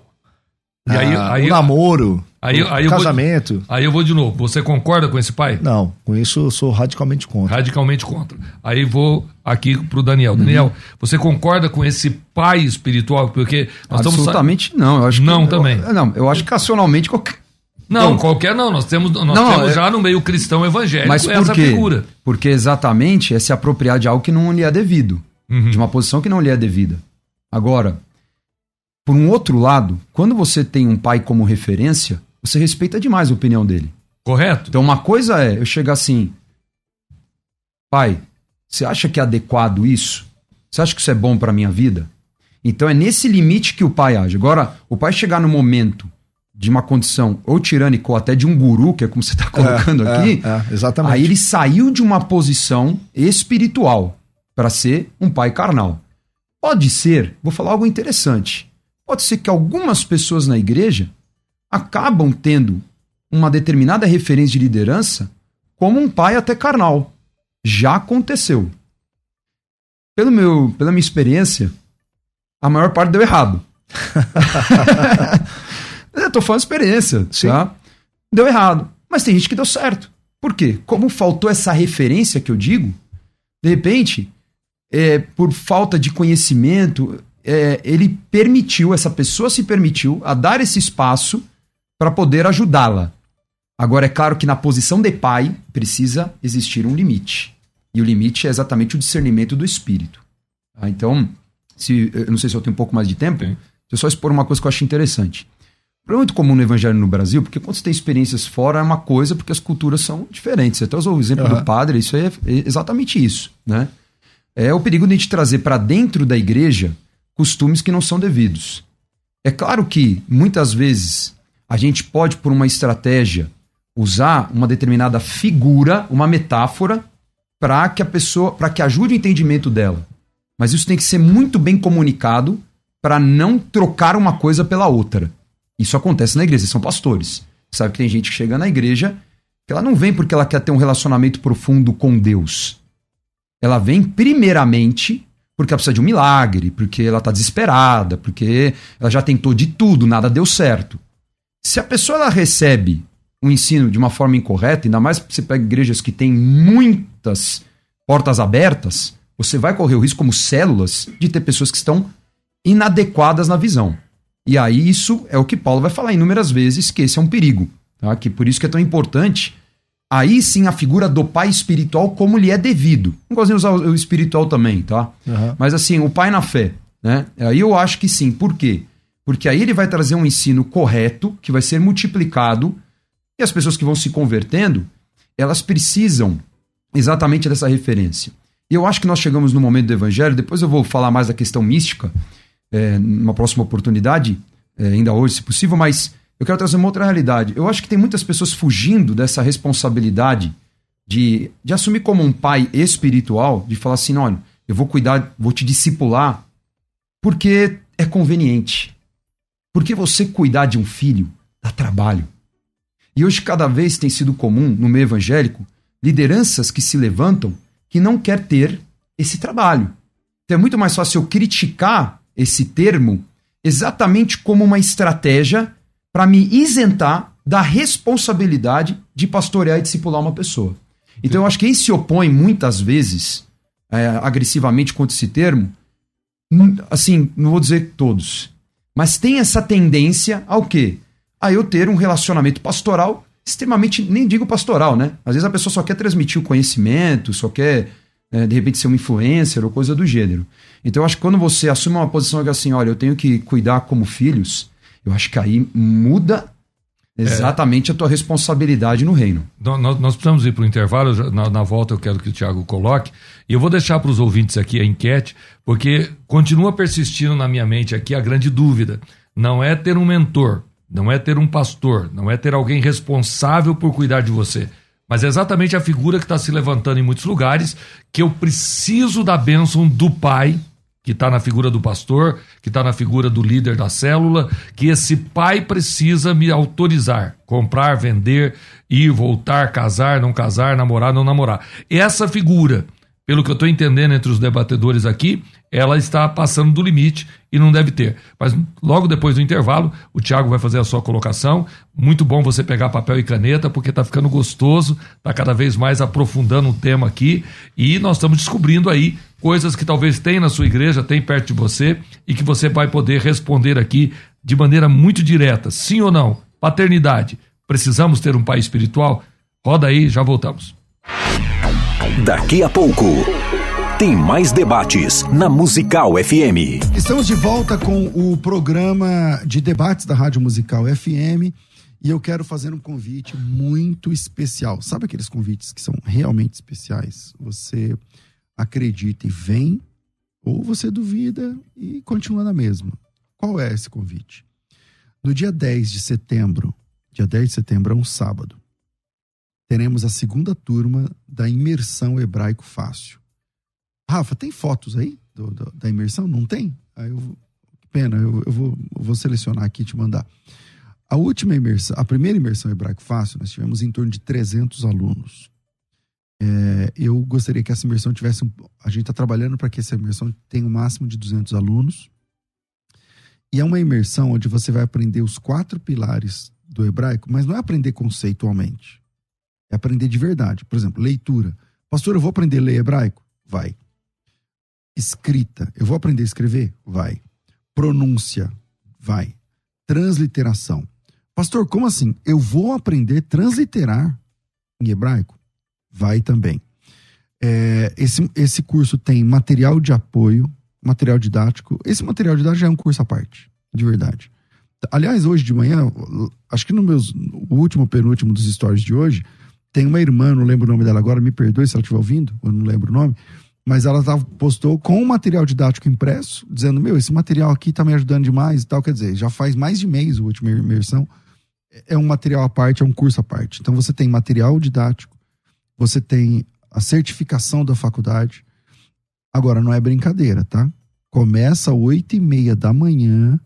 [SPEAKER 3] E aí, ah, aí, o namoro, aí, o aí casamento.
[SPEAKER 2] Vou, aí eu vou de novo. Você concorda com esse pai?
[SPEAKER 3] Não, com isso eu sou radicalmente contra.
[SPEAKER 2] Radicalmente contra. Aí vou aqui pro Daniel. Uhum. Daniel, você concorda com esse pai espiritual? Porque
[SPEAKER 4] nós Absolutamente
[SPEAKER 2] estamos...
[SPEAKER 4] não. Eu acho
[SPEAKER 2] não
[SPEAKER 4] que,
[SPEAKER 2] também.
[SPEAKER 4] Eu, não, eu acho que racionalmente qualquer.
[SPEAKER 2] Não, então, qualquer não. Nós temos, nós não, temos é... já no meio cristão evangélico
[SPEAKER 4] mas por essa quê? figura. Porque exatamente é se apropriar de algo que não lhe é devido. Uhum. De uma posição que não lhe é devida. Agora, por um outro lado, quando você tem um pai como referência, você respeita demais a opinião dele.
[SPEAKER 2] Correto.
[SPEAKER 4] Então, uma coisa é eu chegar assim, pai, você acha que é adequado isso? Você acha que isso é bom para minha vida? Então é nesse limite que o pai age. Agora, o pai chegar no momento de uma condição ou tirânica ou até de um guru, que é como você está colocando é, aqui,
[SPEAKER 3] é, é, exatamente.
[SPEAKER 4] aí ele saiu de uma posição espiritual para ser um pai carnal. Pode ser, vou falar algo interessante. Pode ser que algumas pessoas na igreja acabam tendo uma determinada referência de liderança como um pai até carnal. Já aconteceu. Pelo meu, pela minha experiência, a maior parte deu errado. Eu tô falando experiência, Sim. tá? Deu errado. Mas tem gente que deu certo. Por quê? Como faltou essa referência que eu digo, de repente, é, por falta de conhecimento, é, ele permitiu, essa pessoa se permitiu a dar esse espaço para poder ajudá-la. Agora, é claro que na posição de pai precisa existir um limite. E o limite é exatamente o discernimento do espírito. Tá? Então, se, eu não sei se eu tenho um pouco mais de tempo, deixa eu só expor uma coisa que eu acho interessante. É muito comum no evangelho no Brasil, porque quando você tem experiências fora é uma coisa, porque as culturas são diferentes. Você até usou o exemplo uhum. do padre, isso é, é exatamente isso. Né? É o perigo de a gente trazer para dentro da igreja costumes que não são devidos. É claro que, muitas vezes, a gente pode, por uma estratégia, usar uma determinada figura, uma metáfora, para que a pessoa, para que ajude o entendimento dela. Mas isso tem que ser muito bem comunicado para não trocar uma coisa pela outra. Isso acontece na igreja, são pastores. Sabe que tem gente que chega na igreja que ela não vem porque ela quer ter um relacionamento profundo com Deus. Ela vem primeiramente porque ela precisa de um milagre, porque ela está desesperada, porque ela já tentou de tudo, nada deu certo. Se a pessoa ela recebe um ensino de uma forma incorreta, ainda mais se você pega igrejas que têm muitas portas abertas, você vai correr o risco, como células, de ter pessoas que estão inadequadas na visão. E aí isso é o que Paulo vai falar inúmeras vezes, que esse é um perigo. Tá? Que por isso que é tão importante aí sim a figura do pai espiritual como lhe é devido. Não gosto de usar o espiritual também, tá? Uhum. Mas assim, o pai na fé, né? Aí eu acho que sim. Por quê? Porque aí ele vai trazer um ensino correto, que vai ser multiplicado, e as pessoas que vão se convertendo, elas precisam exatamente dessa referência. E eu acho que nós chegamos no momento do evangelho, depois eu vou falar mais da questão mística, é, numa próxima oportunidade, é, ainda hoje, se possível, mas eu quero trazer uma outra realidade. Eu acho que tem muitas pessoas fugindo dessa responsabilidade de, de assumir como um pai espiritual, de falar assim: olha, eu vou cuidar, vou te discipular, porque é conveniente. Porque você cuidar de um filho dá trabalho. E hoje, cada vez tem sido comum no meio evangélico lideranças que se levantam que não quer ter esse trabalho. Então é muito mais fácil eu criticar esse termo exatamente como uma estratégia para me isentar da responsabilidade de pastorear e discipular uma pessoa. Então eu acho que quem se opõe muitas vezes é, agressivamente contra esse termo, assim, não vou dizer todos, mas tem essa tendência ao quê? A eu ter um relacionamento pastoral extremamente, nem digo pastoral, né? Às vezes a pessoa só quer transmitir o conhecimento, só quer, é, de repente, ser uma influencer ou coisa do gênero. Então eu acho que quando você assume uma posição assim, olha, eu tenho que cuidar como filhos, eu acho que aí muda exatamente é. a tua responsabilidade no reino.
[SPEAKER 2] Nós, nós precisamos ir para o intervalo, na, na, volta eu quero que o Tiago coloque, e eu vou deixar para os ouvintes aqui a enquete, porque continua persistindo na minha mente aqui a grande dúvida. Não é ter um mentor, não é ter um pastor, não é ter alguém responsável por cuidar de você, mas é exatamente a figura que está se levantando em muitos lugares, que eu preciso da bênção do pai que está na figura do pastor, que está na figura do líder da célula, que esse pai precisa me autorizar, comprar, vender, ir, voltar, casar, não casar, namorar, não namorar. Essa figura, pelo que eu estou entendendo entre os debatedores aqui, ela está passando do limite e não deve ter. Mas logo depois do intervalo, o Tiago vai fazer a sua colocação. Muito bom você pegar papel e caneta, porque está ficando gostoso, está cada vez mais aprofundando o tema aqui e nós estamos descobrindo aí coisas que talvez tem na sua igreja, tem perto de você e que você vai poder responder aqui de maneira muito direta. Sim ou não? Paternidade. Precisamos ter um pai espiritual? Roda aí, já voltamos.
[SPEAKER 1] Daqui a pouco. Tem mais debates na Musical FM.
[SPEAKER 5] Estamos de volta com o programa de debates da Rádio Musical FM e eu quero fazer um convite muito especial. Sabe aqueles convites que são realmente especiais? Você acredita e vem, ou você duvida e continua na mesma. Qual é esse convite? No dia 10 de setembro, dia 10 de setembro é um sábado, teremos a segunda turma da imersão hebraico fácil. Rafa, tem fotos aí do, do, da imersão? Não tem? Aí eu, pena, eu, eu, vou, eu vou selecionar aqui e te mandar. A última imersão, a primeira imersão hebraico fácil, nós tivemos em torno de 300 alunos. É, eu gostaria que essa imersão tivesse. Um, a gente está trabalhando para que essa imersão tenha um máximo de 200 alunos. E é uma imersão onde você vai aprender os quatro pilares do hebraico, mas não é aprender conceitualmente. É aprender de verdade. Por exemplo, leitura. Pastor, eu vou aprender a ler hebraico? Vai. Escrita. Eu vou aprender a escrever? Vai. Pronúncia? Vai. Transliteração. Pastor, como assim? Eu vou aprender a transliterar em hebraico? Vai também. É, esse, esse curso tem material de apoio, material didático. Esse material didático já é um curso à parte, de verdade. Aliás, hoje de manhã, acho que no meus, o último, penúltimo dos stories de hoje, tem uma irmã, não lembro o nome dela agora, me perdoe se ela estiver ouvindo, eu não lembro o nome, mas ela tava, postou com o material didático impresso, dizendo: Meu, esse material aqui tá me ajudando demais e tal. Quer dizer, já faz mais de mês a última imersão. É um material à parte, é um curso à parte. Então você tem material didático, você tem a certificação da faculdade. Agora, não é brincadeira, tá? Começa às 8 e meia da manhã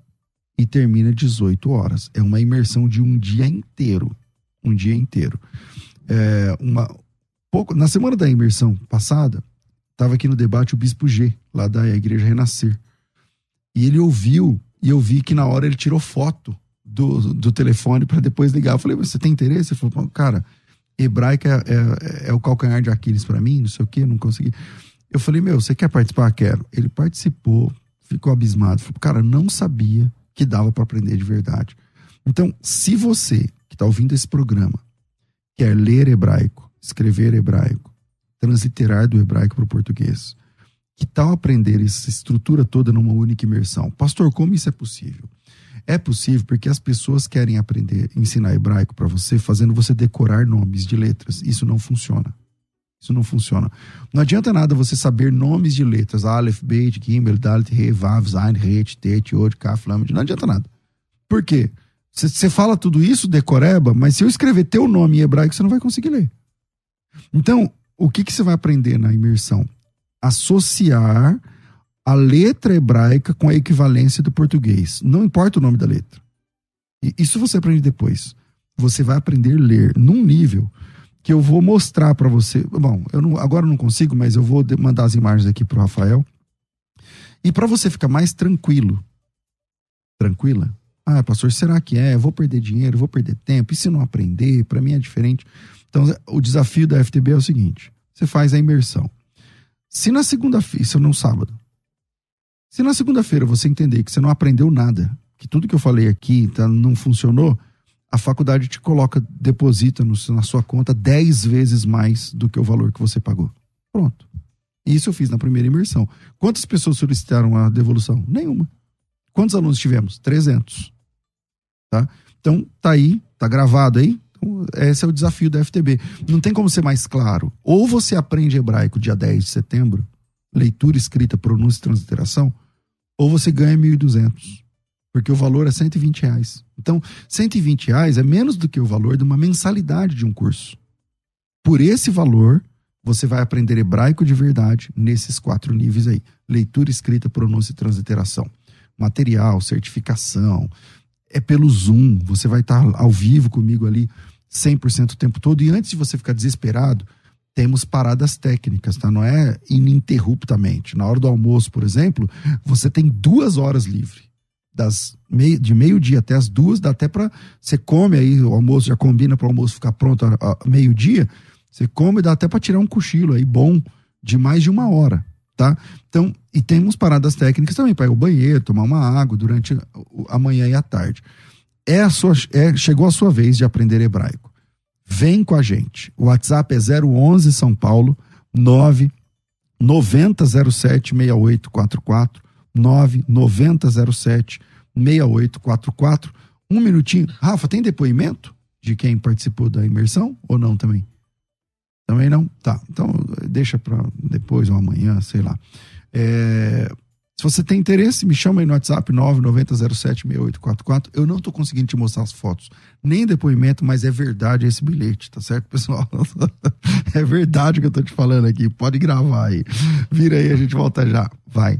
[SPEAKER 5] e termina às 18 horas. É uma imersão de um dia inteiro. Um dia inteiro. É uma, pouco, na semana da imersão passada, estava aqui no debate o Bispo G, lá da Igreja Renascer. E ele ouviu, e eu vi que na hora ele tirou foto do, do telefone para depois ligar. Eu falei, você tem interesse? Ele falou, cara, hebraico é, é, é o calcanhar de Aquiles para mim, não sei o quê, não consegui. Eu falei, meu, você quer participar? Quero. Ele participou, ficou abismado. Falou, cara, não sabia que dava para aprender de verdade. Então, se você que está ouvindo esse programa quer ler hebraico, escrever hebraico, transliterar do hebraico para o português, que tal aprender essa estrutura toda numa única imersão? Pastor, como isso é possível? É possível porque as pessoas querem aprender, ensinar hebraico para você, fazendo você decorar nomes de letras. Isso não funciona. Isso não funciona. Não adianta nada você saber nomes de letras. Aleph, Beit, Gimel, Dalet, He, Vav, Zain, Het, Tet, Yod, Kaf, Lamed. Não adianta nada. Por quê? Você fala tudo isso, decoreba, mas se eu escrever teu nome em hebraico, você não vai conseguir ler. Então, o que, que você vai aprender na imersão? Associar a letra hebraica com a equivalência do português. Não importa o nome da letra. E isso você aprende depois. Você vai aprender a ler num nível que eu vou mostrar para você. Bom, eu não, agora eu não consigo, mas eu vou mandar as imagens aqui pro Rafael. E para você ficar mais tranquilo, tranquila? Ah, pastor, será que é? Eu vou perder dinheiro, vou perder tempo. E se não aprender? Para mim é diferente. Então, o desafio da FTB é o seguinte: você faz a imersão. Se na segunda-feira, isso é no sábado, se na segunda-feira você entender que você não aprendeu nada, que tudo que eu falei aqui tá, não funcionou, a faculdade te coloca, deposita no, na sua conta 10 vezes mais do que o valor que você pagou. Pronto. Isso eu fiz na primeira imersão. Quantas pessoas solicitaram a devolução? Nenhuma. Quantos alunos tivemos? 300. Tá? Então, tá aí, tá gravado aí. Então, esse é o desafio da FTB. Não tem como ser mais claro. Ou você aprende hebraico dia 10 de setembro, leitura, escrita, pronúncia e transliteração, ou você ganha 1.200 porque o valor é 120 reais. Então, 120 reais é menos do que o valor de uma mensalidade de um curso. Por esse valor, você vai aprender hebraico de verdade nesses quatro níveis aí: leitura, escrita, pronúncia e transliteração. Material, certificação. É pelo Zoom, você vai estar ao vivo comigo ali 100% o tempo todo. E antes de você ficar desesperado, temos paradas técnicas, tá? Não é ininterruptamente. Na hora do almoço, por exemplo, você tem duas horas livre das de meio-dia até as duas, dá até para você come aí, o almoço já combina para o almoço ficar pronto a meio-dia, você come, dá até para tirar um cochilo aí bom de mais de uma hora, tá? Então, e temos paradas técnicas também para ir ao banheiro, tomar uma água durante a manhã e a tarde. É a sua, é, chegou a sua vez de aprender hebraico. Vem com a gente. O WhatsApp é 011 São Paulo 9 9007 6844 99007 6844. Um minutinho. Rafa, tem depoimento de quem participou da imersão ou não também? Também não? Tá. Então deixa para depois ou amanhã, sei lá. É, se você tem interesse, me chama aí no WhatsApp 990076844. Eu não tô conseguindo te mostrar as fotos, nem depoimento, mas é verdade esse bilhete, tá certo, pessoal? é verdade o que eu tô te falando aqui. Pode gravar aí. Vira aí, a gente volta já. Vai.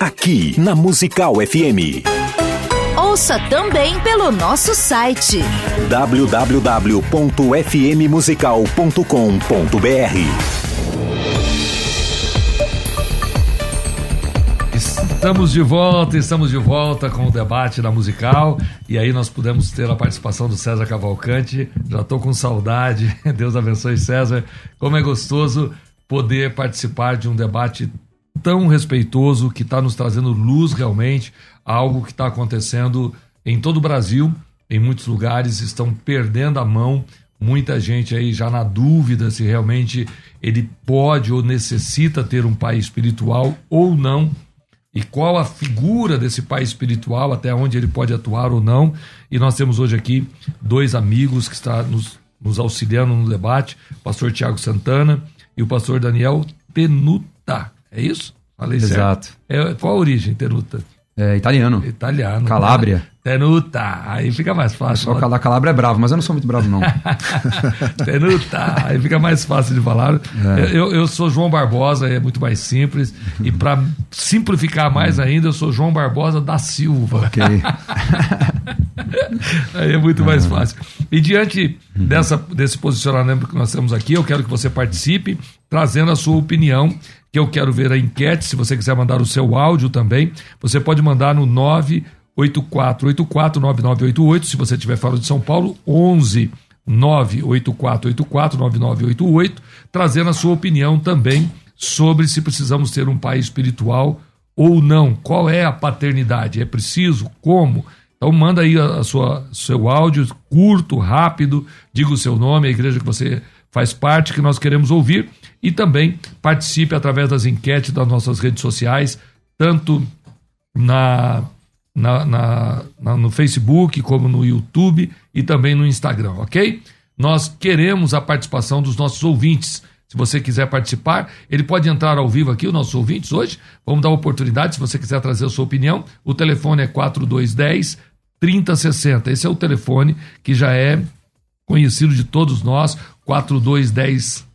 [SPEAKER 1] aqui na Musical FM.
[SPEAKER 6] Ouça também pelo nosso site
[SPEAKER 1] www.fmmusical.com.br.
[SPEAKER 2] Estamos de volta, estamos de volta com o debate da musical e aí nós pudemos ter a participação do César Cavalcante. Já estou com saudade. Deus abençoe César. Como é gostoso poder participar de um debate tão respeitoso que está nos trazendo luz realmente a algo que está acontecendo em todo o Brasil em muitos lugares estão perdendo a mão. Muita gente aí já na dúvida se realmente ele pode ou necessita ter um pai espiritual ou não e qual a figura desse pai espiritual, até onde ele pode atuar ou não. E nós temos hoje aqui dois amigos que estão nos, nos auxiliando no debate, o pastor Tiago Santana e o pastor Daniel Tenuta. É isso?
[SPEAKER 4] Falei Exato.
[SPEAKER 2] certo. É, qual a origem, Tenuta?
[SPEAKER 4] É italiano.
[SPEAKER 2] Italiano.
[SPEAKER 4] Calábria. Né?
[SPEAKER 2] Tenuta. Aí fica mais fácil.
[SPEAKER 4] O da Calabria é bravo, mas eu não sou muito bravo, não.
[SPEAKER 2] Tenuta. Aí fica mais fácil de falar. É. Eu, eu sou João Barbosa, é muito mais simples. E para simplificar mais ainda, eu sou João Barbosa da Silva.
[SPEAKER 4] Ok.
[SPEAKER 2] Aí é muito mais fácil. E diante dessa, desse posicionamento que nós temos aqui, eu quero que você participe, trazendo a sua opinião que eu quero ver a enquete. Se você quiser mandar o seu áudio também, você pode mandar no 984849988. Se você estiver fora de São Paulo, 11 984849988, trazendo a sua opinião também sobre se precisamos ter um pai espiritual ou não. Qual é a paternidade? É preciso? Como? Então manda aí a, a sua seu áudio curto, rápido, diga o seu nome, a igreja que você faz parte, que nós queremos ouvir e também participe através das enquetes das nossas redes sociais, tanto na, na, na, na, no Facebook como no YouTube e também no Instagram, ok? Nós queremos a participação dos nossos ouvintes. Se você quiser participar, ele pode entrar ao vivo aqui, os nossos ouvintes hoje. Vamos dar oportunidade, se você quiser trazer a sua opinião. O telefone é 4210 3060. Esse é o telefone que já é conhecido de todos nós, 4210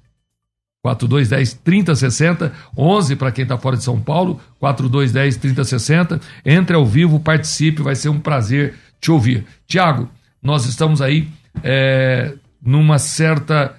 [SPEAKER 2] 4210 3060, 11 para quem está fora de São Paulo, 4210 3060. Entre ao vivo, participe, vai ser um prazer te ouvir. Tiago, nós estamos aí é, numa certa.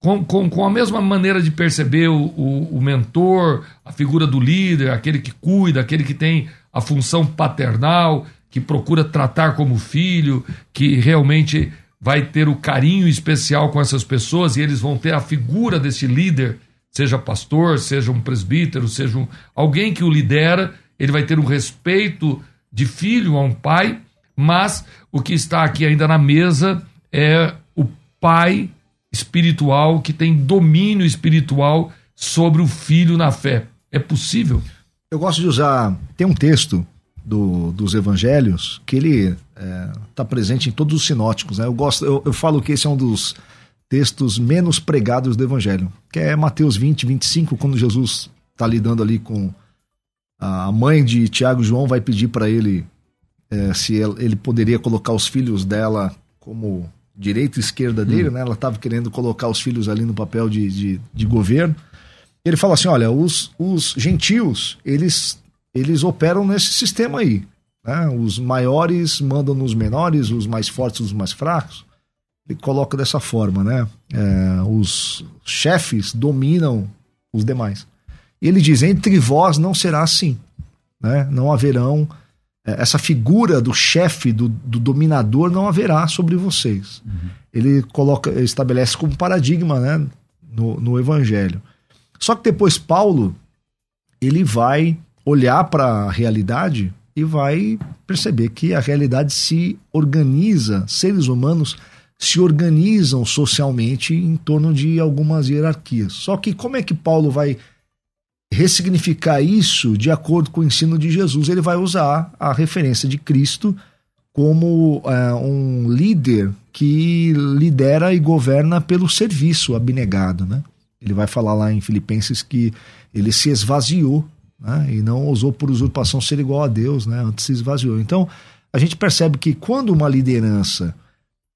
[SPEAKER 2] Com, com, com a mesma maneira de perceber o, o, o mentor, a figura do líder, aquele que cuida, aquele que tem a função paternal, que procura tratar como filho, que realmente vai ter o carinho especial com essas pessoas e eles vão ter a figura desse líder, seja pastor, seja um presbítero, seja um, alguém que o lidera, ele vai ter um respeito de filho a um pai, mas o que está aqui ainda na mesa é o pai espiritual que tem domínio espiritual sobre o filho na fé. É possível?
[SPEAKER 3] Eu gosto de usar. Tem um texto do, dos evangelhos que ele está é, tá presente em todos os sinóticos. Né? Eu, gosto, eu, eu falo que esse é um dos textos menos pregados do evangelho, que é Mateus 20, 25, quando Jesus está lidando ali com a mãe de Tiago e João, vai pedir para ele é, se ele poderia colocar os filhos dela como direita e esquerda dele, hum. né? Ela estava querendo colocar os filhos ali no papel de, de, de governo. Ele fala assim: olha, os, os gentios, eles eles operam nesse sistema aí. Né? Os maiores mandam nos menores, os mais fortes nos mais fracos. Ele coloca dessa forma, né? É, os chefes dominam os demais. E ele diz: entre vós não será assim. Né? Não haverão. É, essa figura do chefe, do, do, dominador, não haverá sobre vocês. Uhum. Ele coloca, estabelece como paradigma né? no, no Evangelho. Só que depois Paulo ele vai olhar para a realidade e vai perceber que a realidade se organiza, seres humanos se organizam socialmente em torno de algumas hierarquias. Só que como é que Paulo vai ressignificar isso de acordo com o ensino de Jesus? Ele vai usar a referência de Cristo como é, um líder que lidera e governa pelo serviço abnegado, né? Ele vai falar lá em Filipenses que ele se esvaziou né? e não ousou por usurpação ser igual a Deus, né? antes se esvaziou. Então, a gente percebe que quando uma liderança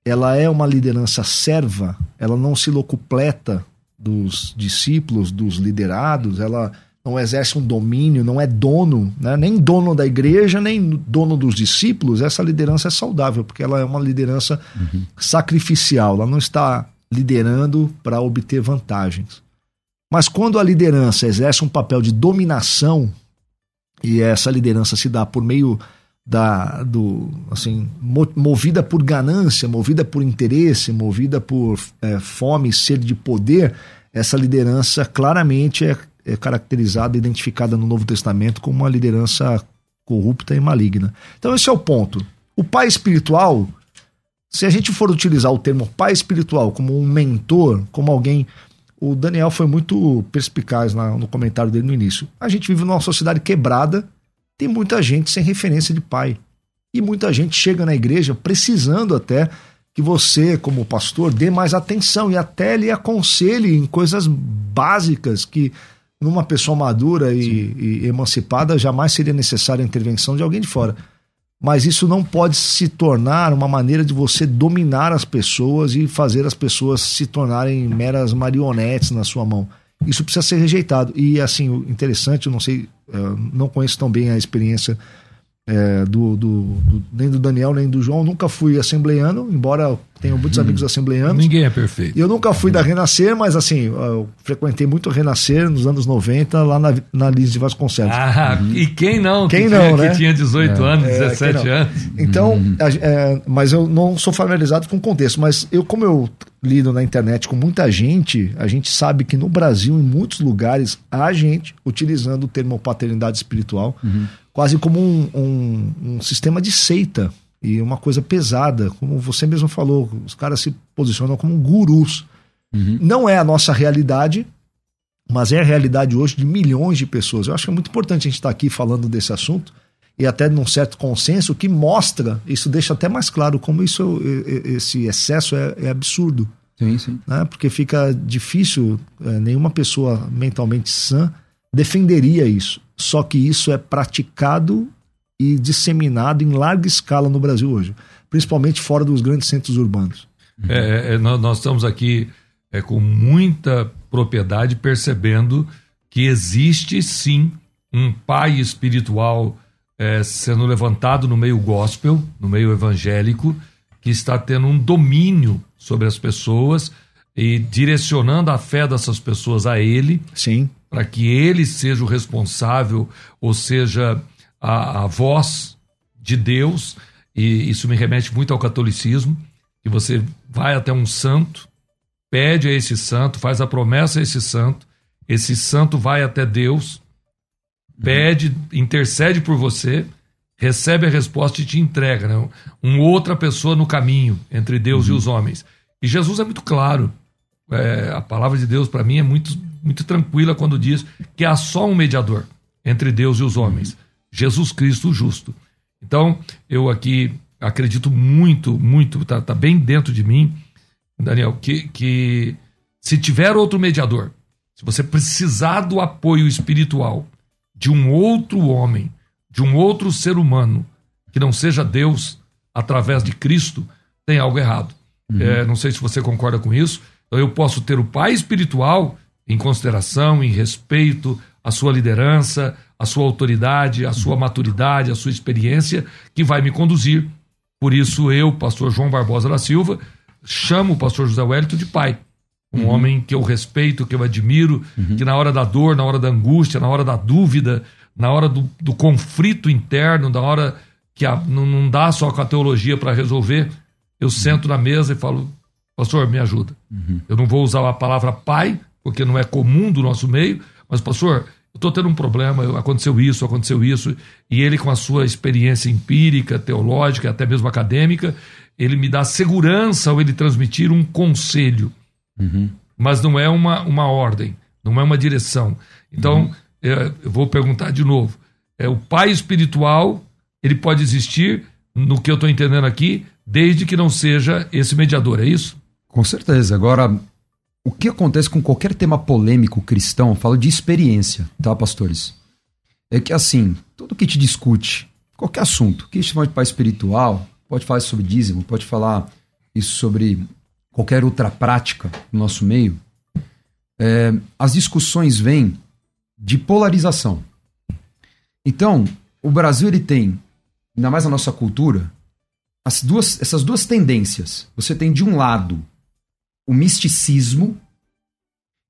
[SPEAKER 3] ela é uma liderança serva, ela não se locupleta dos discípulos, dos liderados, ela não exerce um domínio, não é dono, né? nem dono da igreja, nem dono dos discípulos, essa liderança é saudável, porque ela é uma liderança uhum. sacrificial, ela não está liderando para obter vantagens. Mas quando a liderança exerce um papel de dominação, e essa liderança se dá por meio da do assim movida por ganância, movida por interesse, movida por é, fome, sede de poder, essa liderança claramente é, é caracterizada, identificada no Novo Testamento como uma liderança corrupta e maligna. Então esse é o ponto. O pai espiritual, se a gente for utilizar o termo pai espiritual como um mentor, como alguém o Daniel foi muito perspicaz na, no comentário dele no início. A gente vive numa sociedade quebrada, tem muita gente sem referência de pai. E muita gente chega na igreja precisando até que você, como pastor, dê mais atenção e até lhe aconselhe em coisas básicas que numa pessoa madura e, e, emancipada jamais seria necessária a intervenção de alguém de fora. Mas isso não pode se tornar uma maneira de você dominar as pessoas e fazer as pessoas se tornarem meras marionetes na sua mão. Isso precisa ser rejeitado. E assim, interessante, eu não sei, eu não conheço tão bem a experiência é, do, do, do, nem do Daniel, nem do João. Nunca fui assembleiano, embora tenha muitos uhum. amigos assembleianos.
[SPEAKER 2] Ninguém é perfeito.
[SPEAKER 3] Eu nunca fui da Renascer, mas assim, eu frequentei muito Renascer nos anos 90, lá na, na Lise de Vasconcelos.
[SPEAKER 2] Ah, uhum. e quem não?
[SPEAKER 3] Quem
[SPEAKER 2] que
[SPEAKER 3] não,
[SPEAKER 2] tinha,
[SPEAKER 3] né?
[SPEAKER 2] Que tinha 18 é, anos, 17 é, anos.
[SPEAKER 3] Então, uhum. é, mas eu não sou familiarizado com o contexto, mas eu, como eu lido na internet com muita gente, a gente sabe que no Brasil, em muitos lugares, há gente utilizando o termo paternidade espiritual
[SPEAKER 2] uhum
[SPEAKER 3] quase como um, um, um, sistema de seita e uma coisa pesada, como você mesmo falou, os caras se posicionam como gurus.
[SPEAKER 2] Uhum.
[SPEAKER 3] Não é a nossa realidade, mas é a realidade hoje de milhões de pessoas. Eu acho que é muito importante a gente estar aqui falando desse assunto e até num certo consenso que mostra, isso deixa até mais claro como isso, esse excesso é, é absurdo.
[SPEAKER 2] Sim, sim.
[SPEAKER 3] Né? Porque fica difícil, é, nenhuma pessoa mentalmente sã defenderia isso. Só que isso é praticado e disseminado em larga escala no Brasil hoje, principalmente fora dos grandes centros urbanos.
[SPEAKER 2] É, é, nós estamos aqui é, com muita propriedade percebendo que existe sim um pai espiritual é, sendo levantado no meio gospel, no meio evangélico, que está tendo um domínio sobre as pessoas e direcionando a fé dessas pessoas a ele.
[SPEAKER 3] Sim
[SPEAKER 2] para que ele seja o responsável, ou seja, a, a voz de Deus, e isso me remete muito ao catolicismo, que você vai até um santo, pede a esse santo, faz a promessa a esse santo, esse santo vai até Deus, pede, intercede por você, recebe a resposta e te entrega, né? uma outra pessoa no caminho entre Deus uhum. e os homens. E Jesus é muito claro. É, a palavra de Deus para mim é muito muito tranquila quando diz que há só um mediador entre Deus e os homens, Jesus Cristo o justo. Então, eu aqui acredito muito, muito, está tá bem dentro de mim, Daniel, que, que se tiver outro mediador, se você precisar do apoio espiritual de um outro homem, de um outro ser humano, que não seja Deus através de Cristo, tem algo errado. Uhum. É, não sei se você concorda com isso. Então, eu posso ter o pai espiritual em consideração, em respeito à sua liderança, à sua autoridade, à sua maturidade, à sua experiência, que vai me conduzir. Por isso, eu, pastor João Barbosa da Silva, chamo o pastor José Wellington de pai. Um uhum. homem que eu respeito, que eu admiro, uhum. que na hora da dor, na hora da angústia, na hora da dúvida, na hora do, do conflito interno, na hora que a, não, não, dá só com a teologia para resolver, eu uhum. sento na mesa e falo, pastor, me ajuda.
[SPEAKER 4] Uhum.
[SPEAKER 2] Eu não vou usar a palavra pai, porque não é comum do nosso meio, mas, pastor, eu estou tendo um problema, aconteceu isso, aconteceu isso, e ele, com a sua experiência empírica, teológica, até mesmo acadêmica, ele me dá segurança ao ele transmitir um conselho,
[SPEAKER 4] uhum.
[SPEAKER 2] mas não é uma, uma ordem, não é uma direção. Então, uhum. é, eu vou perguntar de novo: é, o pai espiritual, ele pode existir, no que eu estou entendendo aqui, desde que não seja esse mediador, é isso?
[SPEAKER 4] Com certeza. Agora, o que acontece com qualquer tema polêmico cristão, falo de experiência, tá, pastores? É que assim, tudo que te discute, qualquer assunto, que chama de pai espiritual, pode falar sobre dízimo, pode falar isso sobre qualquer outra prática no nosso meio, é, as discussões vêm de polarização. Então, o Brasil ele tem, ainda mais na nossa cultura, as duas, essas duas tendências. Você tem de um lado o misticismo,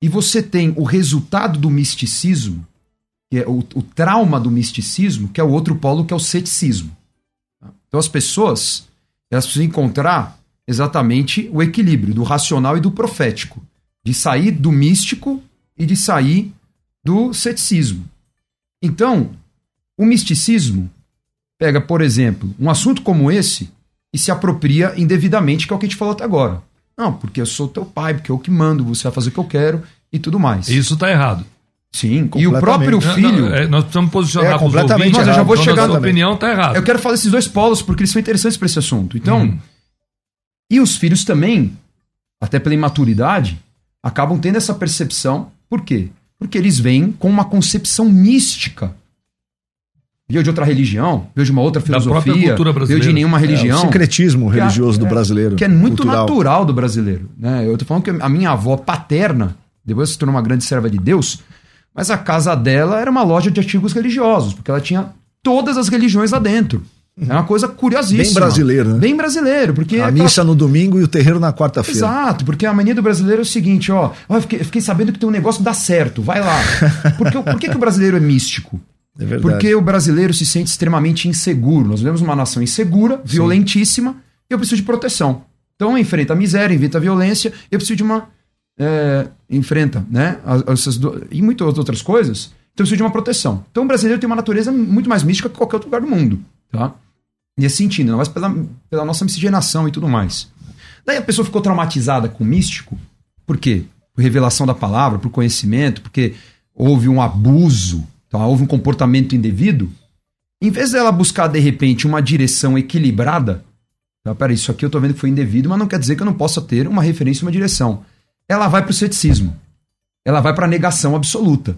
[SPEAKER 4] e você tem o resultado do misticismo, que é o, o trauma do misticismo, que é o outro polo, que é o ceticismo. Então as pessoas elas precisam encontrar exatamente o equilíbrio do racional e do profético, de sair do místico e de sair do ceticismo. Então, o misticismo pega, por exemplo, um assunto como esse e se apropria indevidamente, que é o que a gente falou até agora. Não, porque eu sou teu pai, porque eu que mando, você vai fazer o que eu quero e tudo mais.
[SPEAKER 2] Isso está errado.
[SPEAKER 4] Sim, e o próprio filho.
[SPEAKER 2] Não, não, é, nós precisamos posicionar
[SPEAKER 3] É, completamente
[SPEAKER 2] mas eu já vou
[SPEAKER 3] Então,
[SPEAKER 2] chegar
[SPEAKER 3] também.
[SPEAKER 2] opinião, está errado.
[SPEAKER 4] Eu quero falar desses dois polos porque eles são interessantes para esse assunto. Então,
[SPEAKER 2] Hum.
[SPEAKER 4] e os filhos também, até pela imaturidade, acabam tendo essa percepção. Por quê? Porque eles vêm com uma concepção mística. Veio de outra religião, veio de uma outra
[SPEAKER 2] Da própria
[SPEAKER 4] filosofia, veio de nenhuma
[SPEAKER 3] É,
[SPEAKER 4] religião.
[SPEAKER 3] o sincretismo
[SPEAKER 4] Que é-
[SPEAKER 3] religioso do
[SPEAKER 4] é-
[SPEAKER 3] brasileiro.
[SPEAKER 4] que é muito
[SPEAKER 3] cultural.
[SPEAKER 4] natural do brasileiro. Né? Eu tô falando que a minha avó paterna, depois se tornou uma grande serva de Deus, mas a casa dela era uma loja de artigos religiosos, porque ela tinha todas as religiões lá dentro. É uma coisa curiosíssima.
[SPEAKER 3] Bem brasileiro, né?
[SPEAKER 4] Bem brasileiro, porque...
[SPEAKER 3] A
[SPEAKER 4] aquela-
[SPEAKER 3] missa no domingo e o terreiro na quarta-feira.
[SPEAKER 4] Exato, porque a mania do brasileiro é o seguinte, ó, ó, eu fiquei, eu fiquei sabendo que tem um negócio que dá certo, vai lá. Porque, por que, que o brasileiro é místico?
[SPEAKER 3] É verdade.
[SPEAKER 4] Porque o brasileiro se sente extremamente inseguro. Nós vivemos uma nação insegura, violentíssima, e eu preciso de proteção. Então enfrenta a miséria, evita a violência, eu preciso de uma. é, enfrenta, né? as- Essas do- e muitas outras coisas. Então eu preciso de uma proteção. Então o brasileiro tem uma natureza muito mais mística que qualquer outro lugar do mundo. Tá? Nesse sentido, mais pela, pela nossa miscigenação e tudo mais. Daí a pessoa ficou traumatizada com o místico. Por quê? Por revelação da palavra, por conhecimento, porque houve um abuso, tá? houve um comportamento indevido. Em vez dela buscar, de repente, uma direção equilibrada, tá? peraí, isso aqui eu tô vendo que foi indevido, mas não quer dizer que eu não possa ter uma referência uma direção. Ela vai para o ceticismo. Ela vai para a negação absoluta.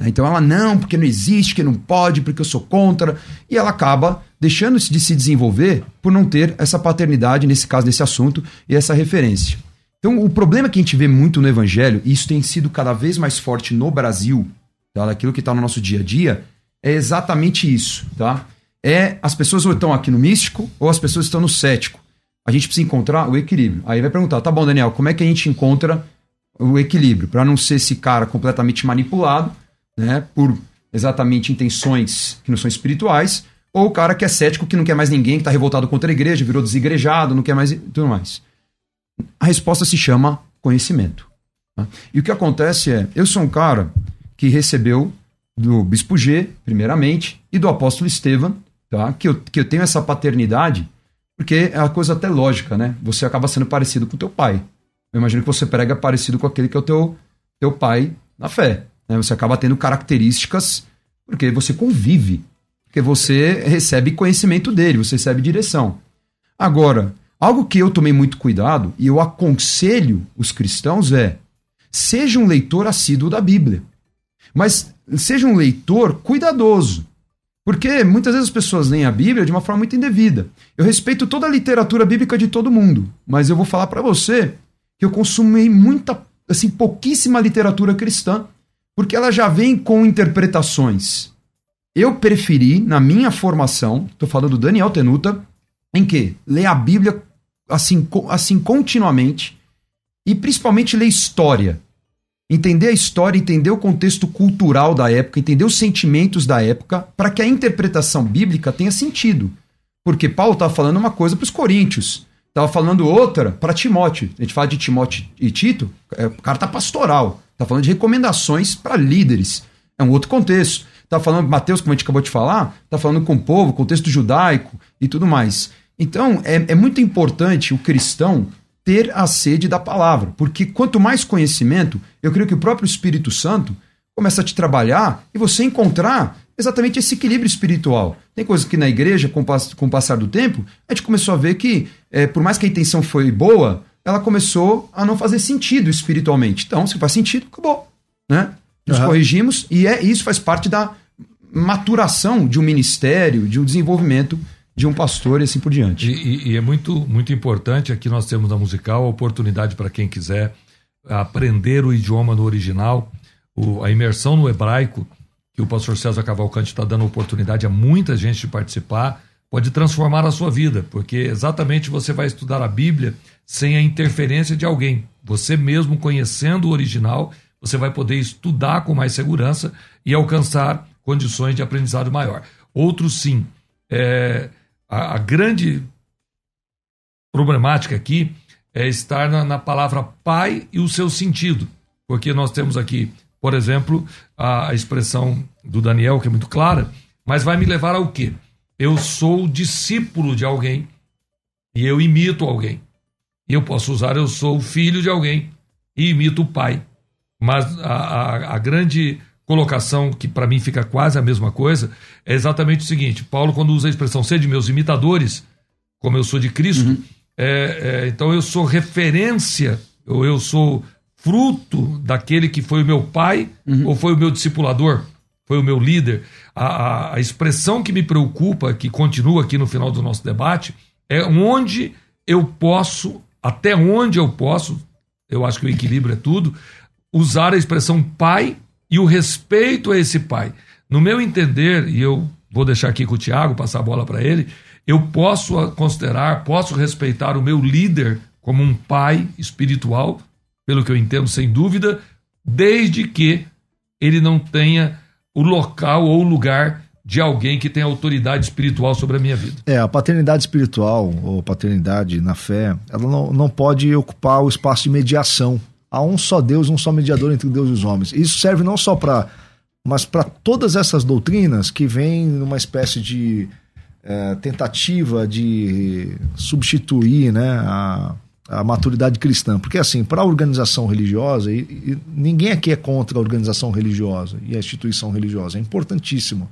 [SPEAKER 4] Então ela, não, porque não existe, que não pode, porque eu sou contra. E ela acaba deixando de se desenvolver por não ter essa paternidade, nesse caso, nesse assunto, e essa referência. Então, o problema que a gente vê muito no Evangelho, e isso tem sido cada vez mais forte no Brasil, tá? daquilo que está no nosso dia a dia, é exatamente isso. Tá? É as pessoas ou estão aqui no místico, ou as pessoas estão no cético. A gente precisa encontrar o equilíbrio. Aí vai perguntar, tá bom, Daniel, como é que a gente encontra o equilíbrio? Para não ser esse cara completamente manipulado, né, por exatamente intenções que não são espirituais, ou o cara que é cético, que não quer mais ninguém, que está revoltado contra a igreja, virou desigrejado, não quer mais tudo mais. A resposta se chama conhecimento. tá? E o que acontece é, eu sou um cara que recebeu do Bispo G, primeiramente, e do apóstolo Estevam, tá? que, eu, que eu tenho essa paternidade, porque é uma coisa até lógica, né? Você acaba sendo parecido com teu pai. Eu imagino que você prega parecido com aquele que é o teu, teu pai na fé. né? Você acaba tendo características porque você convive, porque você recebe conhecimento dele, você recebe direção. Agora, algo que eu tomei muito cuidado e eu aconselho os cristãos é: seja um leitor assíduo da Bíblia, mas seja um leitor cuidadoso. Porque muitas vezes as pessoas leem a Bíblia de uma forma muito indevida. Eu respeito toda a literatura bíblica de todo mundo, mas eu vou falar para você que eu consumi muita, assim, pouquíssima literatura cristã, porque ela já vem com interpretações. Eu preferi, na minha formação, estou falando do Daniel Tenuta, em que ler a Bíblia assim, assim continuamente e principalmente ler história. Entender a história, entender o contexto cultural da época, entender os sentimentos da época, para que a interpretação bíblica tenha sentido. Porque Paulo estava falando uma coisa para os coríntios, estava falando outra para Timóteo. A gente fala de Timóteo e Tito, é carta pastoral, está falando de recomendações para líderes. É um outro contexto. Está falando, Mateus, como a gente acabou de falar, está falando com o povo, contexto judaico e tudo mais. Então, é, é muito importante o cristão ter a sede da palavra, porque quanto mais conhecimento, eu creio que o próprio Espírito Santo começa a te trabalhar e você encontrar exatamente esse equilíbrio espiritual. Tem coisas que na igreja, com o pass- com o passar do tempo, a gente começou a ver que, é, por mais que a intenção foi boa, ela começou a não fazer sentido espiritualmente. Então, se faz sentido, acabou. Né? Nos
[SPEAKER 3] Aham.
[SPEAKER 4] corrigimos e é, isso faz parte da maturação de um ministério, de um desenvolvimento de um pastor e assim por diante.
[SPEAKER 2] E, e- e é muito, muito importante, aqui nós temos na musical a oportunidade para quem quiser aprender o idioma no original, o- a imersão no hebraico, que o pastor César Cavalcante está dando oportunidade a muita gente de participar, pode transformar a sua vida, porque exatamente você vai estudar a Bíblia sem a interferência de alguém. Você mesmo conhecendo o original, você vai poder estudar com mais segurança e alcançar condições de aprendizado maior. Outros sim. É, a, a grande problemática aqui é estar na, na palavra pai e o seu sentido. Porque nós temos aqui, por exemplo, a, a expressão do Daniel, que é muito clara, mas vai me levar ao quê? eu sou discípulo de alguém e eu imito alguém. E eu posso usar eu sou filho de alguém e imito o pai. Mas a, a, a grande colocação, que para mim fica quase a mesma coisa, é exatamente o seguinte: Paulo, quando usa a expressão ser de meus imitadores, como eu sou de Cristo, uhum. é, é, então eu sou referência, ou eu sou fruto daquele que foi o meu pai uhum. ou foi o meu discipulador, foi o meu líder. A, a, a, expressão que me preocupa, que continua aqui no final do nosso debate, é onde eu posso, até onde eu posso, eu acho que o equilíbrio é tudo, usar a expressão pai e o respeito a esse pai. No meu entender, e eu vou deixar aqui com o Tiago, passar a bola para ele, eu posso considerar, posso respeitar o meu líder como um pai espiritual, pelo que eu entendo, sem dúvida, desde que ele não tenha o local ou o lugar de alguém que tem autoridade espiritual sobre a minha vida.
[SPEAKER 3] É, a paternidade espiritual ou paternidade na fé, ela não, não pode ocupar o espaço de mediação. Há um só Deus, um só mediador entre Deus e os homens. Isso serve não só para, mas para todas essas doutrinas que vêm numa espécie de é, tentativa de substituir, né, a, a maturidade cristã. Porque, assim, para a organização religiosa, e, e, ninguém aqui é contra a organização religiosa e a instituição religiosa, é importantíssimo.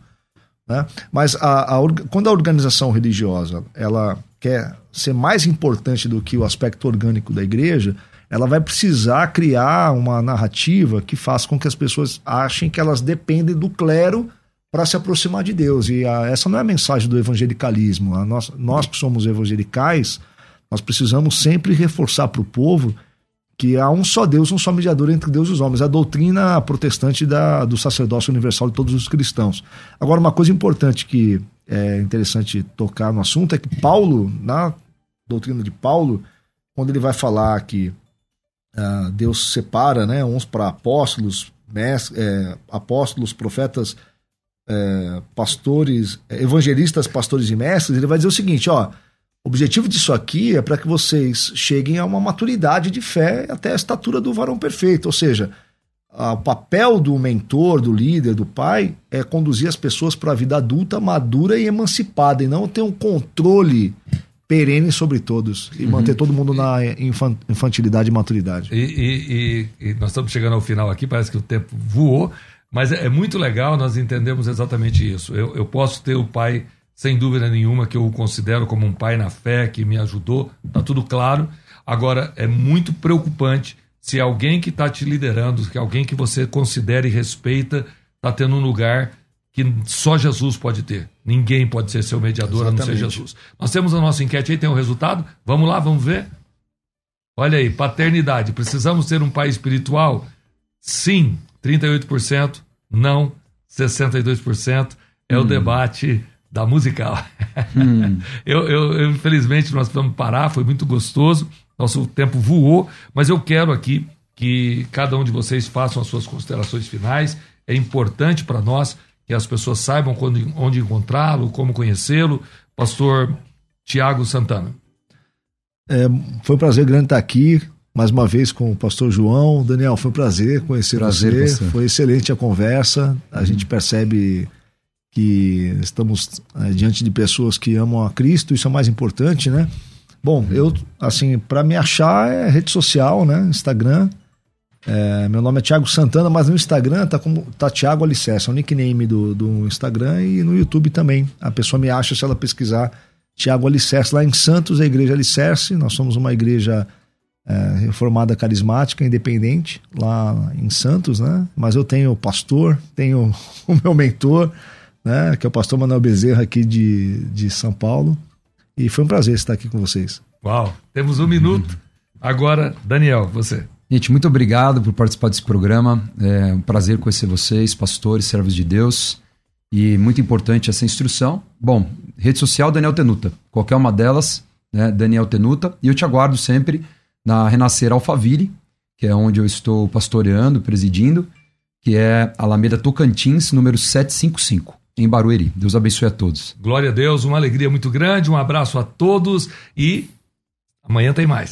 [SPEAKER 3] Né? Mas a, a, quando a organização religiosa ela quer ser mais importante do que o aspecto orgânico da igreja, ela vai precisar criar uma narrativa que faça com que as pessoas achem que elas dependem do clero para se aproximar de Deus. E a, essa não é a mensagem do evangelicalismo. A nós, nós que somos evangelicais, nós precisamos sempre reforçar para o povo que há um só Deus, um só mediador entre Deus e os homens. A doutrina protestante da, do sacerdócio universal de todos os cristãos. Agora, uma coisa importante que é interessante tocar no assunto é que Paulo, na doutrina de Paulo, quando ele vai falar que uh, Deus separa né, uns para apóstolos, mestres, é, apóstolos, profetas, é, pastores, evangelistas, pastores e mestres, ele vai dizer o seguinte: ó o objetivo disso aqui é para que vocês cheguem a uma maturidade de fé até a estatura do varão perfeito. Ou seja, o papel do mentor, do líder, do pai é conduzir as pessoas para a vida adulta, madura e emancipada, e não ter um controle perene sobre todos e uhum. manter todo mundo na infantilidade e maturidade.
[SPEAKER 2] E, e, e, nós estamos chegando ao final aqui, parece que o tempo voou, mas é, é muito legal nós entendemos exatamente isso. Eu, eu posso ter o pai sem dúvida nenhuma, que eu o considero como um pai na fé, que me ajudou, tá tudo claro. Agora, é muito preocupante se alguém que está te liderando, que alguém que você considera e respeita, está tendo um lugar que só Jesus pode ter. Ninguém pode ser seu mediador Exatamente. a não ser Jesus. Nós temos a nossa enquete aí, tem o um resultado? Vamos lá, vamos ver? Olha aí, paternidade. Precisamos ter um pai espiritual? Sim, 38%. Não, 62%. É hum. o debate da musical. Hum. eu, eu, infelizmente, nós vamos parar, foi muito gostoso, nosso tempo voou, mas eu quero aqui que cada um de vocês façam as suas considerações finais. É importante para nós que as pessoas saibam quando, onde encontrá-lo, como conhecê-lo. Pastor Tiago Santana.
[SPEAKER 3] É, foi um prazer grande estar aqui mais uma vez com o pastor João. Daniel, foi um prazer conhecer prazer, você. Foi excelente a conversa. A uhum. gente percebe que estamos é, diante de pessoas que amam a Cristo, isso é o mais importante, né? Bom, eu, assim, para me achar é rede social, né? Instagram. É, meu nome é Thiago Santana, mas no Instagram tá como tá Thiago Alicerce, é o nickname do, do Instagram e no YouTube também. A pessoa me acha se ela pesquisar Thiago Alicerce. Lá em Santos, a Igreja Alicerce, nós somos uma igreja é, reformada carismática, independente, lá em Santos, né? Mas eu tenho o pastor, tenho o meu mentor, né, que é o pastor Manuel Bezerra aqui de, de São Paulo. E foi um prazer estar aqui com vocês.
[SPEAKER 2] Uau, temos um minuto. Agora, Daniel, você.
[SPEAKER 4] Gente, muito obrigado por participar desse programa. É um prazer conhecer vocês, pastores, servos de Deus. E muito importante essa instrução. Bom, rede social Daniel Tenuta. Qualquer uma delas, né, Daniel Tenuta. E eu te aguardo sempre na Renascer Alphaville, que é onde eu estou pastoreando, presidindo, que é Alameda Tocantins, número 755 em Barueri. Deus abençoe a todos.
[SPEAKER 2] Glória a Deus, uma alegria muito grande, um abraço a todos e amanhã tem mais.